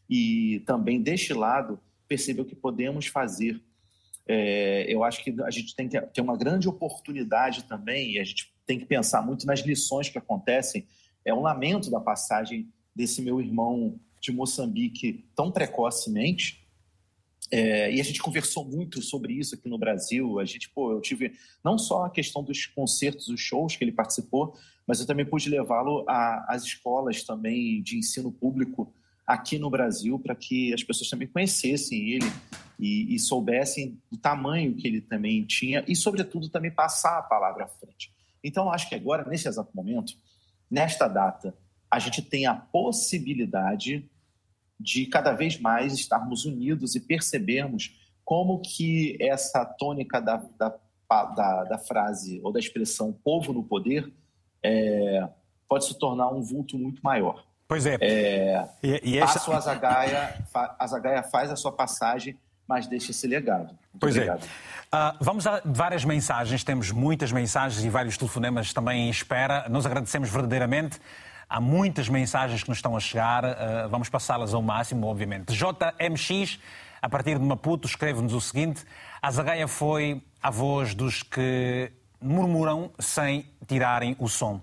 e também deste lado perceber o que podemos fazer é, eu acho que a gente tem que ter uma grande oportunidade também, e a gente tem que pensar muito nas lições que acontecem. É um lamento da passagem desse meu irmão de Moçambique tão precocemente. É, e a gente conversou muito sobre isso aqui no Brasil. A gente, pô, eu tive não só a questão dos concertos, os shows que ele participou, mas eu também pude levá-lo às escolas também de ensino público aqui no Brasil para que as pessoas também conhecessem ele e, e, soubessem do tamanho que ele também tinha e, sobretudo, também passar a palavra à frente. Então, acho que agora, nesse exato momento, nesta data, a gente tem a possibilidade de cada vez mais estarmos unidos e percebermos como que essa tônica da, da, da, da frase ou da expressão povo no poder é, pode se tornar um vulto muito maior. Pois é. é e, e essa... Passo a Zagaia, a Zagaia faz a sua passagem, mas deixa esse legado. Muito pois é. obrigado. é. Uh, vamos a várias mensagens, temos muitas mensagens e vários telefonemas também em espera. Nós agradecemos verdadeiramente Há muitas mensagens que nos estão a chegar, uh, vamos passá-las ao máximo, obviamente. JMX, a partir de Maputo, escreve-nos o seguinte: A Zagaia foi a voz dos que murmuram sem tirarem o som.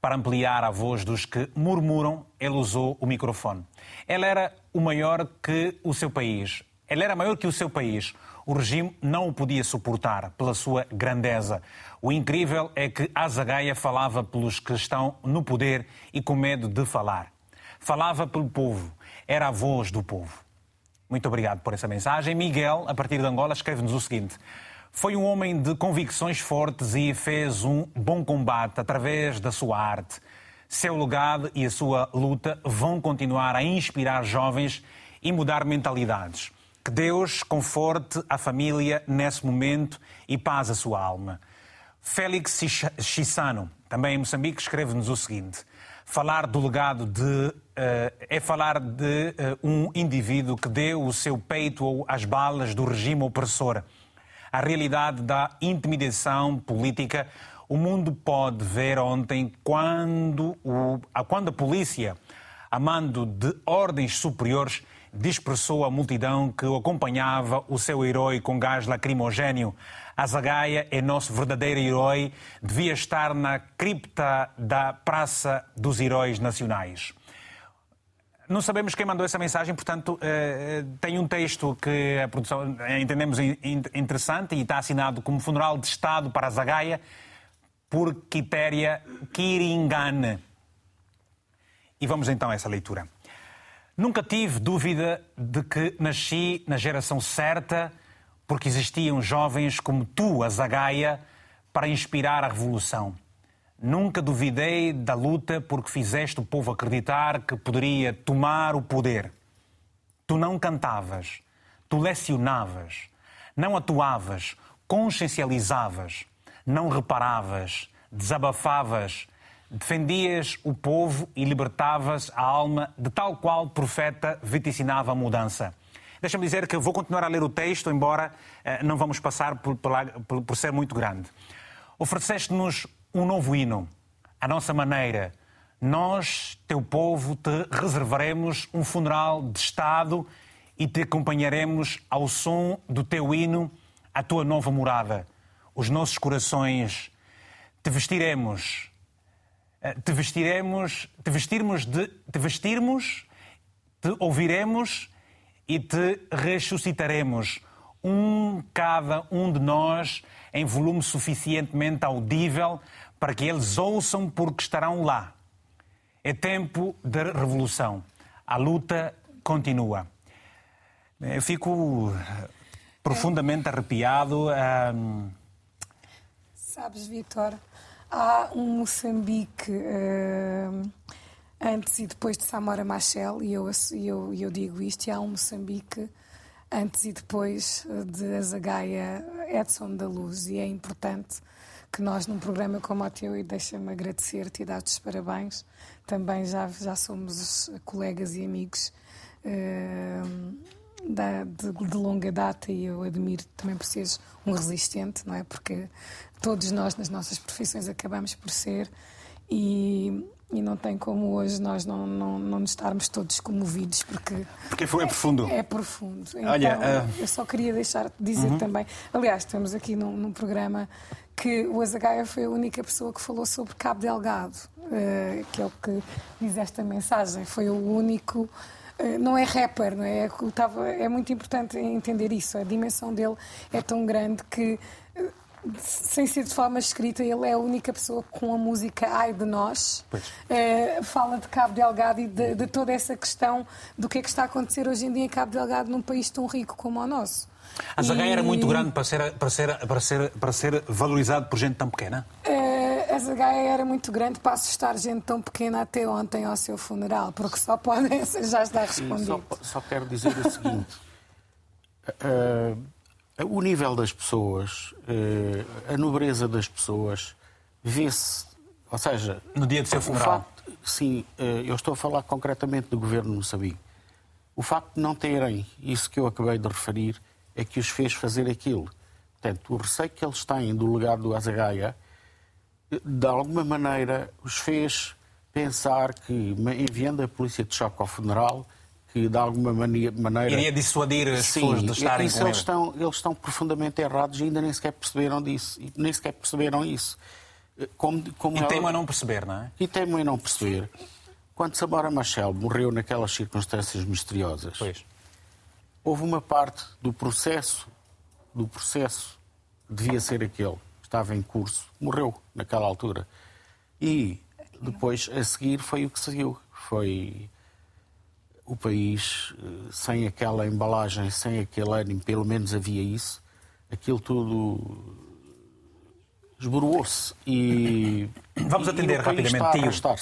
Para ampliar a voz dos que murmuram, ele usou o microfone. Ele era o maior que o seu país. Ele era maior que o seu país. O regime não o podia suportar pela sua grandeza. O incrível é que Azagaia falava pelos que estão no poder e com medo de falar. Falava pelo povo. Era a voz do povo. Muito obrigado por essa mensagem. Miguel, a partir de Angola, escreve-nos o seguinte. Foi um homem de convicções fortes e fez um bom combate através da sua arte. Seu legado e a sua luta vão continuar a inspirar jovens e mudar mentalidades. Que Deus conforte a família nesse momento e paz a sua alma. Félix Chissano, também em Moçambique, escreve-nos o seguinte: Falar do legado de. Uh, é falar de uh, um indivíduo que deu o seu peito às balas do regime opressor. A realidade da intimidação política o mundo pode ver ontem quando, o, quando a polícia, a mando de ordens superiores, dispersou a multidão que acompanhava o seu herói com gás lacrimogéneo. Azagaia é nosso verdadeiro herói, devia estar na cripta da Praça dos Heróis Nacionais. Não sabemos quem mandou essa mensagem, portanto, eh, tem um texto que a produção entendemos interessante e está assinado como Funeral de Estado para Azagaia por Quitéria Kiringane. E vamos então a essa leitura. Nunca tive dúvida de que nasci na geração certa, porque existiam jovens como tu, a Zagaia, para inspirar a revolução. Nunca duvidei da luta porque fizeste o povo acreditar que poderia tomar o poder. Tu não cantavas, tu lecionavas, não atuavas, consciencializavas, não reparavas, desabafavas, defendias o povo e libertavas a alma de tal qual profeta vaticinava a mudança. Deixa-me dizer que vou continuar a ler o texto, embora eh, não vamos passar por, por, por ser muito grande. Ofereceste-nos um novo hino, a nossa maneira. Nós, teu povo, te reservaremos um funeral de Estado e te acompanharemos ao som do teu hino, a tua nova morada. Os nossos corações te vestiremos te vestiremos, te vestirmos de, te vestirmos, te ouviremos e te ressuscitaremos, um cada um de nós em volume suficientemente audível para que eles ouçam porque estarão lá. É tempo de revolução. A luta continua. Eu fico profundamente arrepiado. Um... Sabes, Vitor, há um Moçambique uh, antes e depois de Samora Machel, e eu, eu, eu digo isto, e há um Moçambique antes e depois de Azagaia Edson da Luz, e é importante que nós, num programa como o teu, e deixa-me agradecer-te e dar-te os parabéns, também já, já somos colegas e amigos. Uh, da, de, de, longa data e eu admiro também por seres um resistente, não é? Porque todos nós nas nossas profissões acabamos por ser e, e não tem como hoje nós não, não, não nos estarmos todos comovidos porque porque foi é, profundo é profundo então, Olha, uh... eu só queria deixar de dizer uhum. também aliás estamos aqui num, num, programa que o Azagaia foi a única pessoa que falou sobre Cabo Delgado uh, que é o que diz esta mensagem foi o único eh, não é rapper, não é? É, é muito importante entender isso. A dimensão dele é tão grande que sem ser de forma escrita, ele é a única pessoa com a música Ai de Nós. Uh, fala de Cabo Delgado e de, de, toda essa questão do que é que está a acontecer hoje em dia em Cabo Delgado, num país tão rico como o nosso. A Zagaia e... era muito grande para ser, para, ser, para, ser, para ser valorizado por gente tão pequena? Uh, a Zagaia era muito grande para assustar gente tão pequena até ontem ao seu funeral, porque só pode já está respondido. Só, só, quero dizer o seguinte: uh, o nível das pessoas, uh, a nobreza das pessoas, vê-se, ou seja, no dia do seu funeral. Facto, sim, uh, eu estou a falar concretamente do governo de Moçambique. O facto de não terem isso que eu acabei de referir é que os fez fazer aquilo. Portanto, o receio que eles têm do legado do Azagaia de alguma maneira, os fez pensar que, enviando a polícia de choque ao funeral, que de alguma maneira. Iria dissuadir as Sim, pessoas de estarem com eles ele. estão, eles estão profundamente errados e ainda nem sequer perceberam disso. E nem sequer perceberam isso. Como, como E ela- teimam a não perceber, não é? E teimam em não perceber. Quando Samara Machel morreu naquelas circunstâncias misteriosas, houve uma parte do processo, do processo que devia ser aquele, que estava em curso, morreu naquela altura. E depois, a seguir, foi o que seguiu. Foi o país eh, sem aquela embalagem, sem aquele ânimo, pelo menos havia isso, aquilo tudo esboroou-se e Vamos atender e o país rapidamente, está.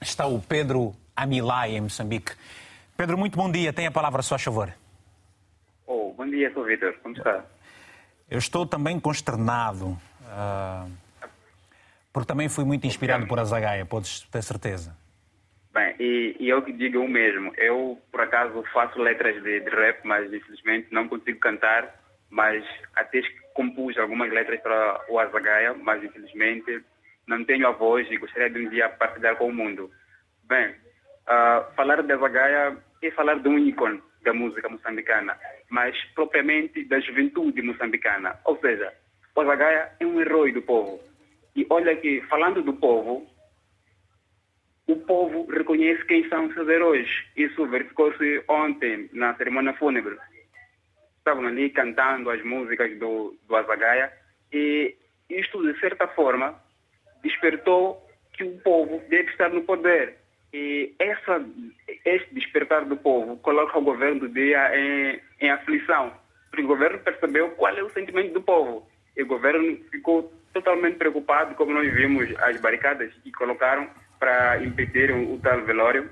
Está o Pedro Amilai, em Moçambique. Pedro, muito bom dia. Tem a palavra, só a favor. Oh, bom dia, sou Vitor. Como está? Eu estou também consternado, ah, porque também fui muito inspirado por Azagaia, podes ter certeza. Bem, e, e eu que digo o mesmo. Eu, por acaso, faço letras de, de rap, mas infelizmente não consigo cantar. Mas até compus algumas letras para o Azagaia, mas infelizmente não tenho a voz e gostaria de um dia partilhar com o mundo. Bem, ah, falar de Azagaia é falar de um ícone da música moçambicana, mas propriamente da juventude moçambicana. Ou seja, o Azagaia é um herói do povo. E olha que, falando do povo, o povo reconhece quem são seus heróis. Isso verificou-se ontem na cerimônia fúnebre. Estavam ali cantando as músicas do, do Azagaia e isto, de certa forma, despertou que o povo deve estar no poder. E essa, este despertar do povo coloca o governo do dia em, em aflição, porque o governo percebeu qual é o sentimento do povo. E o governo ficou totalmente preocupado, como nós vimos as barricadas que colocaram para impedir o, tal velório.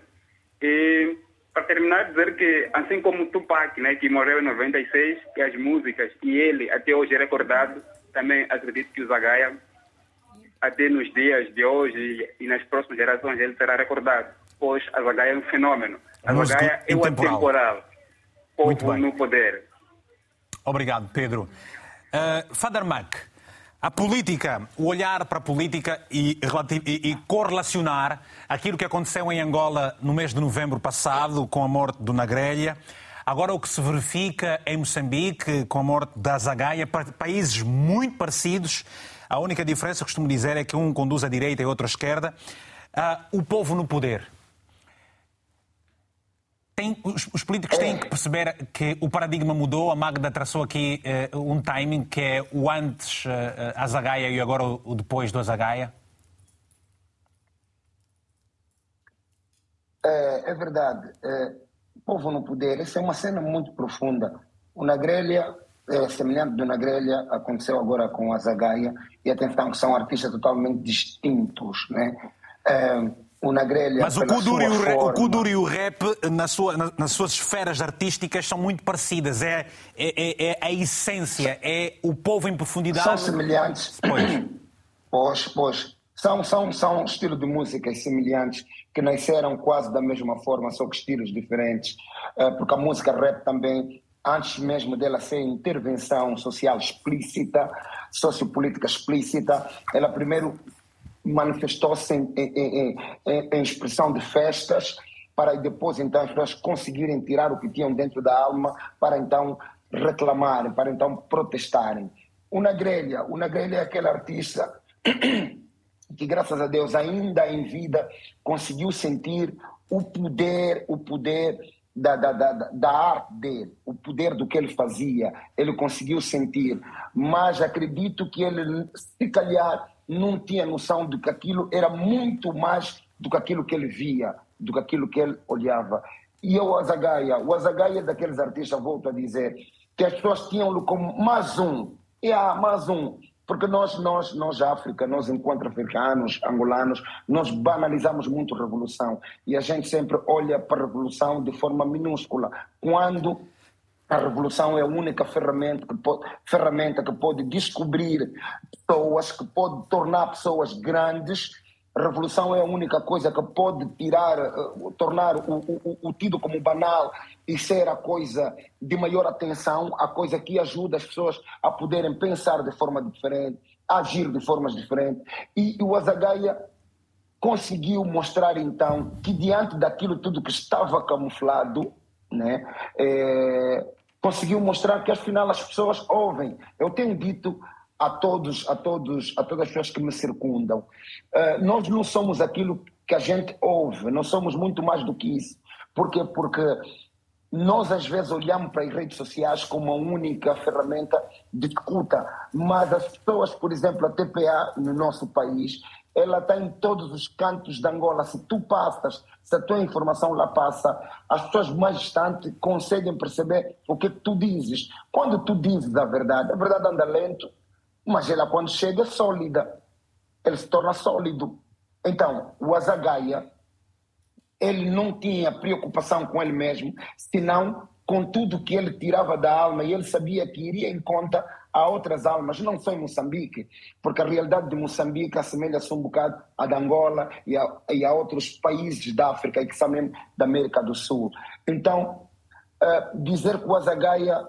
E para terminar, dizer que, assim como Tupac, né, que morreu em 96, e as músicas, e ele até hoje é recordado, também acredito que o Zagaia até nos dias de hoje e nas próximas gerações ele será recordado, pois a Zagaia é um fenômeno. A Músico Zagaia é o atemporal. Povo no poder. Obrigado, Pedro. Uh, Father Mac, a política, o olhar para a política e, e- e correlacionar aquilo que aconteceu em Angola no mês de novembro passado, com a morte do Nagrelha, agora o que se verifica em Moçambique, com a morte da Zagaia, pa- países muito parecidos. A única diferença, costumo dizer, é que um conduz à direita e outro à esquerda. Ah, o povo no poder. Tem- os, os políticos têm que perceber que o paradigma mudou. A Magda traçou aqui eh, um timing que é o antes eh, Azagaia e agora o, o depois do Azagaia. É, é verdade. É, povo no poder, essa é uma cena muito profunda. O Nagrelha, é, semelhante do Nagrelha, aconteceu agora com a Zagaia, e atenção, são artistas totalmente distintos. Né? É, o Nagrelha, Mas o Kuduro, e o, re- o Kuduro e o rap, na sua- na- nas suas esferas artísticas, são muito parecidas. É, é- é- é a essência, é o povo em profundidade. São semelhantes. Pois. Pois, pois. São, são, são estilos de músicas semelhantes que nasceram quase da mesma forma, só que estilos diferentes. Eh, Porque a música rap também, antes mesmo dela ser intervenção social explícita, sociopolítica explícita, ela primeiro manifestou-se em, em- em- em- expressão de festas, para depois então as pessoas conseguirem tirar o que tinham dentro da alma, para então reclamarem, para então protestarem. O Nagrelha, o Nagrelha é aquele artista que graças a Deus ainda em vida conseguiu sentir o poder, o poder da, da, da, da arte dele, o poder do que ele fazia, ele conseguiu sentir, mas acredito que ele, se calhar, não tinha noção de que aquilo era muito mais do que aquilo que ele via, do que aquilo que ele olhava. E o Azagaia, o Azagaia é daqueles artistas, volto a dizer, que as pessoas tinham-lo como mais um, e há mais um, porque nós, nós, nós, África, nós enquanto africanos, angolanos, nós banalizamos muito a revolução. E a gente sempre olha para a revolução de forma minúscula, quando a revolução é a única ferramenta que pode, ferramenta que pode descobrir pessoas, que pode tornar pessoas grandes. A revolução é a única coisa que pode tirar, eh, tornar o, o- o tido como banal e ser a coisa de maior atenção, a coisa que ajuda as pessoas a poderem pensar de forma diferente, agir de formas diferentes. E o Azagaia conseguiu mostrar então que diante daquilo tudo que estava camuflado, né, é, conseguiu mostrar que afinal as pessoas ouvem. Eu tenho dito a todos, a todos, a todas as pessoas que me circundam, uh, nós não somos aquilo que a gente ouve, nós somos muito mais do que isso. Por quê? Porque nós às vezes olhamos para as redes sociais como uma única ferramenta de escuta, mas as pessoas, por exemplo, a TPA no nosso país, ela está em todos os cantos de Angola. Se tu passas, se a tua informação lá passa, as pessoas mais distantes conseguem perceber o que tu dizes. Quando tu dizes a verdade, a verdade anda lento, mas ela quando chega é sólida. Ele se torna sólido. Então, o Azagaia, ele não tinha preocupação com ele mesmo, senão com tudo que ele tirava da alma e ele sabia que iria em conta a outras almas, não só em Moçambique, porque a realidade de Moçambique assemelha-se um bocado à de Angola e a, e a, outros países da África e que são mesmo da América do Sul. Então, uh, dizer que o Azagaia,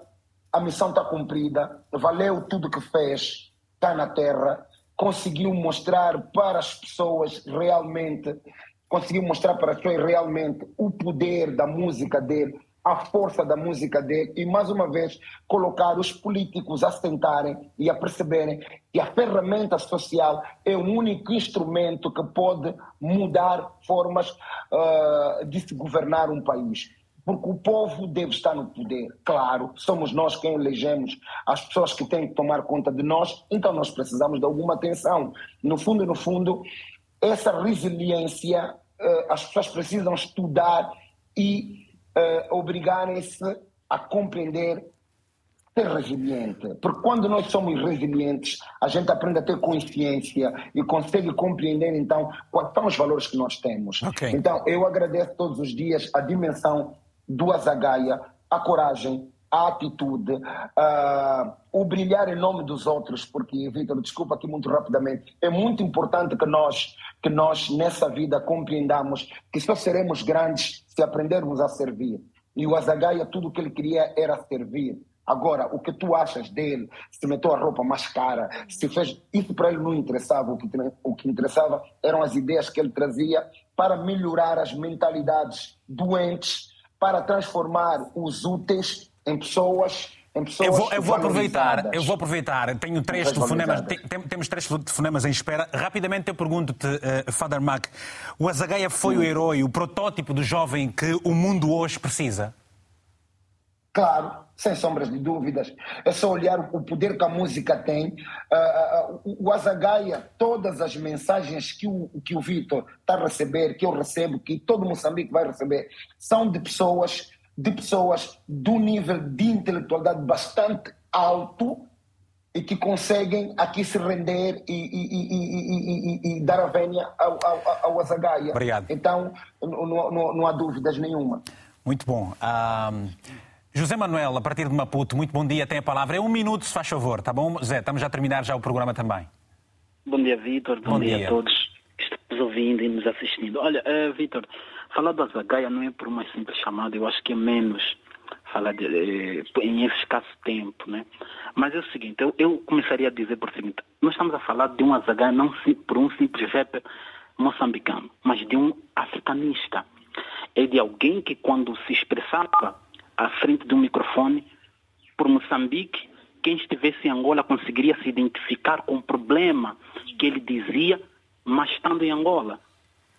a missão está cumprida, valeu tudo que fez, está na terra, conseguiu mostrar para as pessoas realmente, conseguiu mostrar para as pessoas realmente o poder da música dele, a força da música dele e, mais uma vez, colocar os políticos a sentarem e a perceberem que a ferramenta social é o único instrumento que pode mudar formas uh, de se governar um país. Porque o povo deve estar no poder. Claro, somos nós quem elegemos as pessoas que têm que tomar conta de nós, então nós precisamos de alguma atenção. No fundo, no fundo, essa resiliência, uh, as pessoas precisam estudar e uh, obrigarem-se a compreender ser resiliente. Porque quando nós somos resilientes, a gente aprende a ter consciência e consegue compreender, então, quais são os valores que nós temos. Okay. Então, eu agradeço todos os dias a dimensão do Azagaia, a coragem, a atitude, uh, o brilhar em nome dos outros, porque, Vitor, desculpa aqui muito rapidamente, é muito importante que nós, que nós nessa vida compreendamos que só seremos grandes se aprendermos a servir. E o Azagaia, tudo o que ele queria era servir. Agora, o que tu achas dele, se meteu a roupa mais cara, se fez. Isso para ele não interessava. O que, o que interessava eram as ideias que ele trazia para melhorar as mentalidades doentes, para transformar os úteis em pessoas eu vou, eu vou aproveitar, eu vou aproveitar. Tenho três telefonemas, tem, temos três telefonemas em espera. Rapidamente eu pergunto-te, uh, Father Mac, o Azagaia foi Sim. o herói, o protótipo do jovem que o mundo hoje precisa? Claro, sem sombras de dúvidas. É só olhar o poder que a música tem. Uh, uh, o Azagaia, todas as mensagens que o, que o Vitor está a receber, que eu recebo, que todo Moçambique vai receber, são de pessoas de pessoas do nível de intelectualidade bastante alto e que conseguem aqui se render e, e, e, e dar a vénia ao, ao, ao Azagaia. Obrigado. Então, não, não, não, há dúvidas nenhuma. Muito bom. Um, José Manuel, a partir de Maputo, muito bom dia, tem a palavra. É um minuto, se faz favor, tá bom? Zé, estamos já a terminar já o programa também. Bom dia, Vitor. Bom, bom dia. dia. a todos que estamos ouvindo e nos assistindo. Olha, uh, Vitor, Falar do Azagaia não é por uma simples chamada, eu acho que é menos falar de, eh, em escasso tempo, né? Mas é o seguinte, eu, eu, começaria a dizer por seguinte, nós estamos a falar de um Azagaia não por um simples rapper moçambicano, mas de um africanista. É de alguém que quando se expressava à frente de um microfone por Moçambique, quem estivesse em Angola conseguiria se identificar com o problema que ele dizia, mas estando em Angola.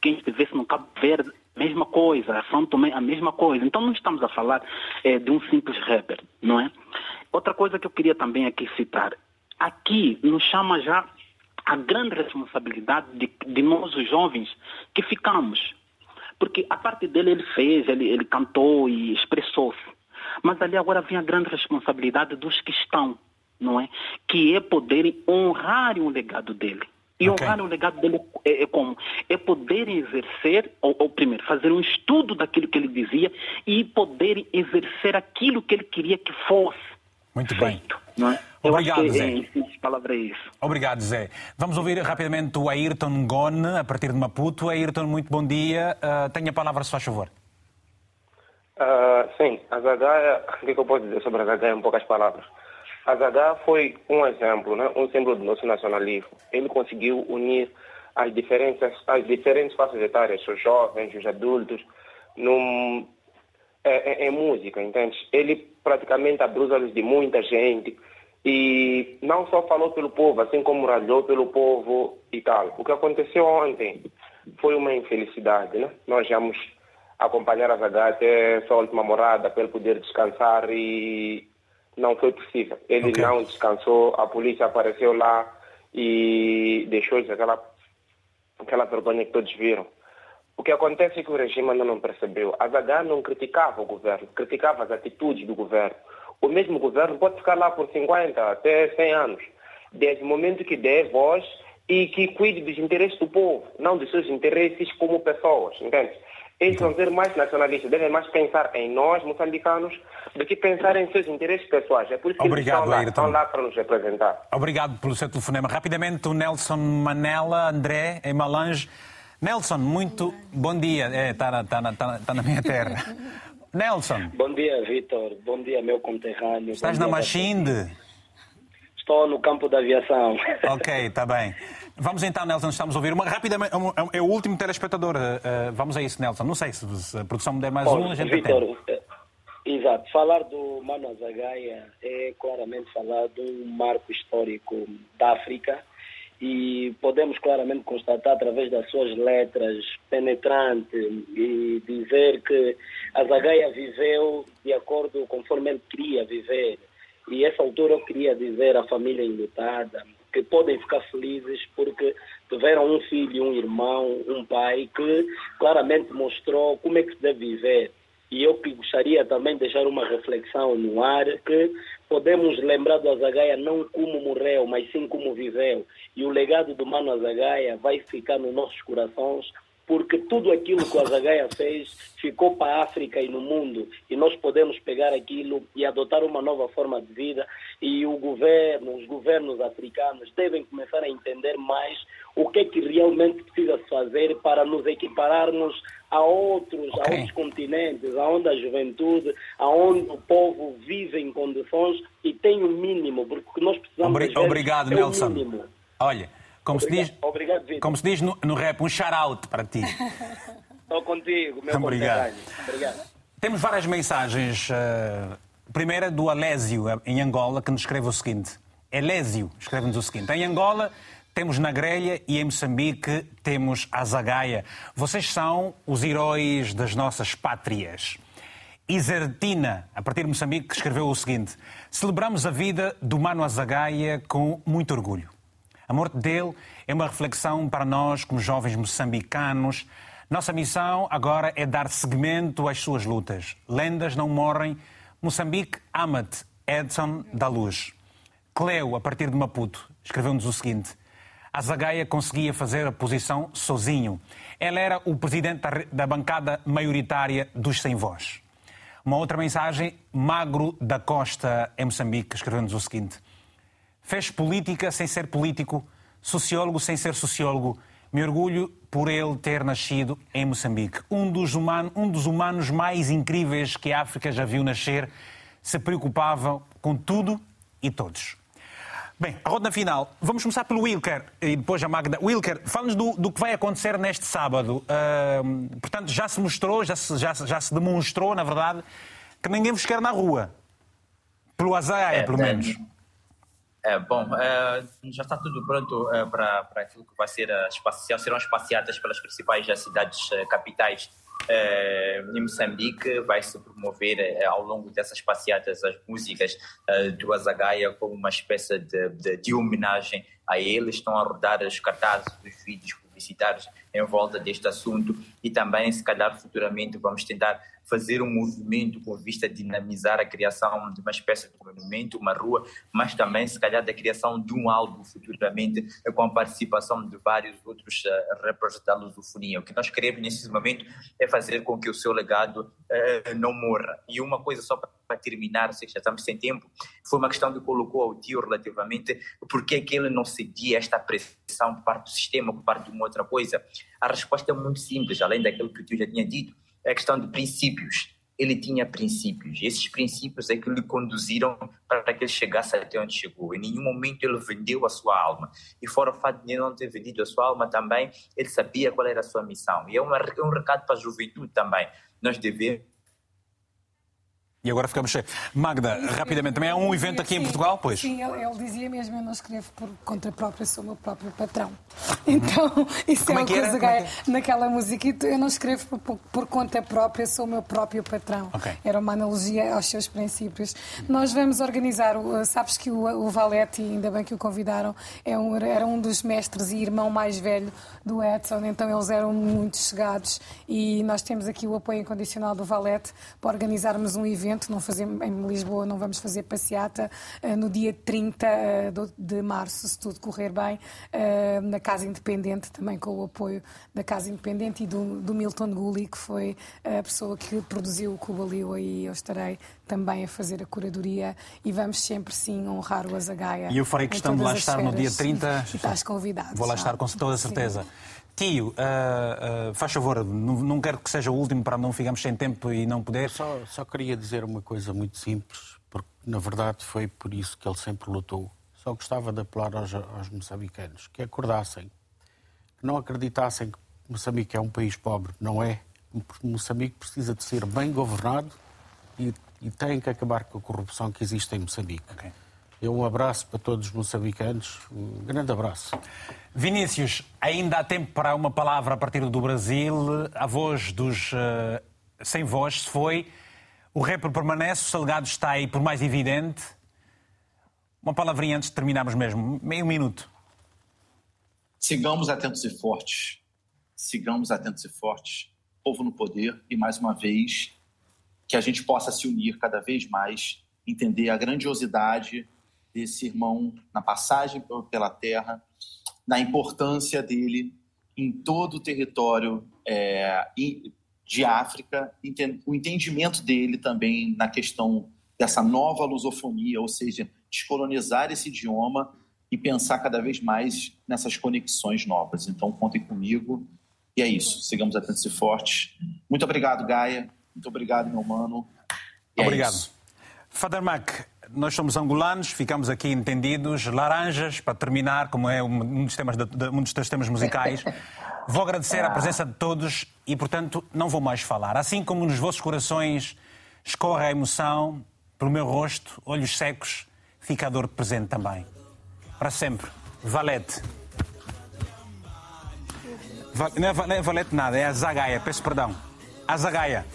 Quem estivesse no Cabo Verde mesma coisa, São Tomé, a mesma coisa. Então não estamos a falar é, de um simples rapper, não é? Outra coisa que eu queria também aqui citar, aqui nos chama já a grande responsabilidade de, de nós, os jovens, que ficamos. Porque a parte dele ele fez, ele, ele cantou e expressou-se. Mas ali agora vem a grande responsabilidade dos que estão, não é? Que é poderem honrar o legado dele. E okay. honrar o legado dele é, é, como? É poder exercer, ou, ou, primeiro, fazer um estudo daquilo que ele dizia e poder exercer aquilo que ele queria que fosse Muito feito. Bem. Não é? Obrigado, que, Zé. Palavras é isso. Obrigado, Zé. Vamos ouvir rapidamente o Ayrton Gone, a partir de Maputo. Ayrton, muito bom dia. Uh, tenha a palavra, se faz favor. Uh, sim, a Zagaia, o que eu posso dizer sobre a Zagaia em poucas palavras? A Zaga foi um exemplo, né? um símbolo do nosso nacionalismo. Ele conseguiu unir as diferenças, as diferentes faixas etárias, os jovens, os adultos, num, é, é, música, entende? Ele praticamente abriu os olhos de muita gente e não só falou pelo povo, assim como ralhou pelo povo e tal. O que aconteceu ontem foi uma infelicidade, né? Nós vamos acompanhar a Zaga até sua última morada para ele poder descansar e não foi possível. Ele okay. não descansou, a polícia apareceu lá e deixou aquela, aquela vergonha que todos viram. O que acontece é que o regime ainda não percebeu. A Zaga não criticava o governo, criticava as atitudes do governo. O mesmo governo pode ficar lá por 50 até 100 anos, desde o momento que der voz e que cuide dos interesses do povo, não dos seus interesses como pessoas, entende? Eles vão ser mais nacionalistas, devem mais pensar em nós, moçambicanos, do que pensar em seus interesses pessoais. É por isso que Obrigado, eles estão lá, estão lá, para nos representar. Obrigado pelo seu telefonema. Rapidamente, o Nelson Manela André, em Malange. Nelson, muito bom dia. Está é, tá, tá, tá, tá na minha terra. Nelson. Bom dia, Vitor. Bom dia, meu conterrâneo. Estás na Machinde? Estou no campo da aviação. Ok, está bem. Vamos então, Nelson, estamos a ouvir. Uma, rapidamente, é o último telespectador. Uh, vamos a isso, Nelson. Não sei se, a produção me der mais Bom, um, a gente Victor, eh, Exato. Falar do Mano Azagaia é claramente falar de um marco histórico da África e podemos claramente constatar através das suas letras penetrantes e dizer que Azagaia viveu de acordo conforme ele queria viver. E essa altura eu queria dizer à família enlutada, que podem ficar felizes porque tiveram um filho, um irmão, um pai que claramente mostrou como é que se deve viver. E eu que gostaria também de deixar uma reflexão no ar que podemos lembrar do Azagaia não como morreu, mas sim como viveu. E o legado do Mano Azagaia vai ficar nos nossos corações porque tudo aquilo que o Azagaia fez ficou para a África e no mundo, e nós podemos pegar aquilo e adotar uma nova forma de vida, e o governo, os governos africanos devem começar a entender mais o que é que realmente precisa fazer para nos equipararmos a outros, okay. a outros continentes, aonde a juventude, aonde o povo vive em condições e tem o um mínimo, porque nós precisamos Obri Obrigado, é Nelson. Olha, como obrigado, se diz, obrigado, Vitor. como se diz no, no rap, um shout-out para ti. Estou contigo, meu Obrigado. Obrigado. Temos várias mensagens. Uh, primeira do Alésio, em Angola, que nos escreve o seguinte. Elésio escreve-nos o seguinte. Em Angola temos na grelha e em Moçambique temos a zagaia. Vocês são os heróis das nossas pátrias. Isertina, a partir de Moçambique, escreveu o seguinte: Celebramos a vida do Mano Azagaia com muito orgulho. A morte dele é uma reflexão para nós, como jovens moçambicanos. Nossa missão agora é dar seguimento às suas lutas. Lendas não morrem. Moçambique ama-te, Edson da Luz. Cleo, a partir de Maputo, escreveu-nos o seguinte: A Zagaia conseguia fazer a posição sozinho. Ela era o presidente da bancada maioritária dos sem voz. Uma outra mensagem, Magro da Costa, em Moçambique, escreveu-nos o seguinte: Fez política sem ser político, sociólogo sem ser sociólogo. Me orgulho por ele ter nascido em Moçambique. Um dos, humanos, um dos humanos mais incríveis que a África já viu nascer. Se preocupava com tudo e todos. Bem, a roda final. Vamos começar pelo Wilker e depois a Magda. Wilker, fala-nos do, do, que vai acontecer neste sábado. Uh, portanto, já se mostrou, já se, já, já se demonstrou, na verdade, que ninguém vos quer na rua. Pelo Azaia, é, pelo menos. É, bom, é, já está tudo pronto é, para aquilo que vai ser as serão as passeatas pelas principais cidades é, capitais é, em Moçambique. Vai se promover é, ao longo dessas passeatas as músicas é, do Azagaia como uma espécie de, de, de homenagem a ele. Estão a rodar os cartazes dos vídeos publicitários em volta deste assunto e também, se calhar, futuramente vamos tentar fazer um movimento com vista a dinamizar a criação de uma espécie de monumento, uma rua, mas também, se calhar, da criação de um álbum futuramente com a participação de vários outros uh, rappers da lusofonia. O que nós queremos nesse momento é fazer com que o seu legado uh, não morra. E uma coisa só para terminar, sei que já estamos sem tempo, foi uma questão que colocou ao tio relativamente porque é que ele não cedia esta pressão por parte do sistema, por parte de uma outra coisa. A resposta é muito simples, além daquilo que o tio já tinha dito é questão de princípios. ele tinha princípios. E esses princípios é que lhe conduziram para que ele chegasse até onde chegou. Em nenhum momento ele vendeu a sua alma. E fora o fato de não ter vendido a sua alma também, ele sabia qual era a sua missão. E é é um recado para a juventude também. Nós devemos e agora ficamos cheios. Magda, rapidamente, também há um evento aqui sim, em Portugal, pois? Sim, ele, ele, dizia mesmo, eu não escrevo por conta própria, sou o meu próprio patrão. Então, isso Como é é uma que era? coisa é gaya naquela música. Eu não escrevo por, por, conta própria, sou o meu próprio patrão. Ok. Era uma analogia aos seus princípios. Nós vamos organizar, o- sabes que o, o Valete, ainda bem que o convidaram, é um, era um dos mestres e irmão mais velho do Edson, então eles eram muito chegados e nós temos aqui o apoio incondicional do Valete para organizarmos um evento, não fazemos em Lisboa, não vamos fazer passeata, eh, no dia 30 eh, de março, se tudo correr bem, eh, na Casa Independente, também com o apoio da Casa Independente e do, do Milton Gulli, que foi a pessoa que produziu o Cuba Liwa e eu estarei também a fazer a curadoria e vamos sempre sim honrar o Azagaia. E eu farei questão de lá estar no dia esferas. 30. E estás convidado. Vou lá estar com toda a Sim. Tio, ah, ah, faz favor, não, não quero que seja o último para não ficarmos sem tempo e não poder. Só, só queria dizer uma coisa muito simples, porque na verdade foi por isso que ele sempre lutou. Só gostava de apelar aos, aos moçambicanos que acordassem, que não acreditassem que Moçambique é um país pobre. Não é. Moçambique precisa de ser bem governado e, e tem que acabar com a corrupção que existe em Moçambique. Eu um abraço para todos os moçambicanos, um grande abraço. Vinícius, ainda há tempo para uma palavra a partir do Brasil. A voz dos eh, sem voz se foi. O rapper permanece, o Salgado está aí por mais evidente. Uma palavrinha antes de terminarmos mesmo, meio minuto. Sigamos atentos e fortes. Sigamos atentos e fortes. Povo no poder e, mais uma vez, que a gente possa se unir cada vez mais, entender a grandiosidade desse irmão na passagem pela terra, na importância dele em todo o território é, de África, o entendimento dele também na questão dessa nova lusofonia, ou seja, descolonizar esse idioma e pensar cada vez mais nessas conexões novas. Então, contem comigo. E é isso. Sigamos atentos e fortes. Muito obrigado, Gaia. Muito obrigado, meu mano. E é Obrigado. isso. Father Mac, nós somos angolanos, ficamos aqui entendidos. Laranjas, para terminar, como é um dos temas, de- de- um dos teus temas musicais. Vou agradecer a presença de todos e, portanto, não vou mais falar. Assim como nos vossos corações escorre a emoção, pelo meu rosto, olhos secos, fica a dor presente também. Para sempre. Valete. Va- Não é, não é valete nada, é a zagaia, peço perdão. A zagaia.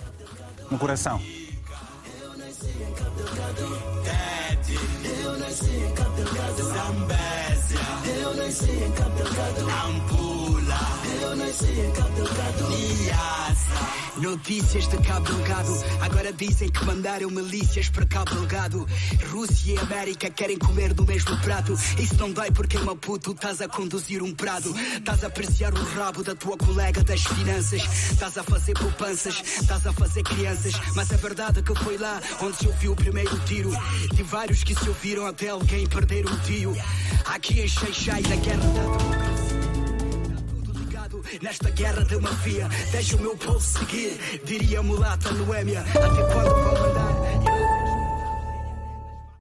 No coração. Eu Cabo Delgado, Niassa. Notícias de Cabo Delgado, agora dizem que mandaram milícias para Cabo Delgado. Rússia e América querem comer do mesmo prato. Isso não dói porque, meu puto, estás a conduzir um prado. Estás a apreciar o rabo da tua colega das finanças. Estás a fazer poupanças, estás a fazer crianças. Mas a verdade é que foi lá onde se ouviu o primeiro tiro. De vários que se ouviram até alguém perder um tio. Aqui em Xaixai, na guerra da democracia. Nesta guerra de mafia, deixa o meu povo seguir. Diria mulata Noémia, até quando vão mandar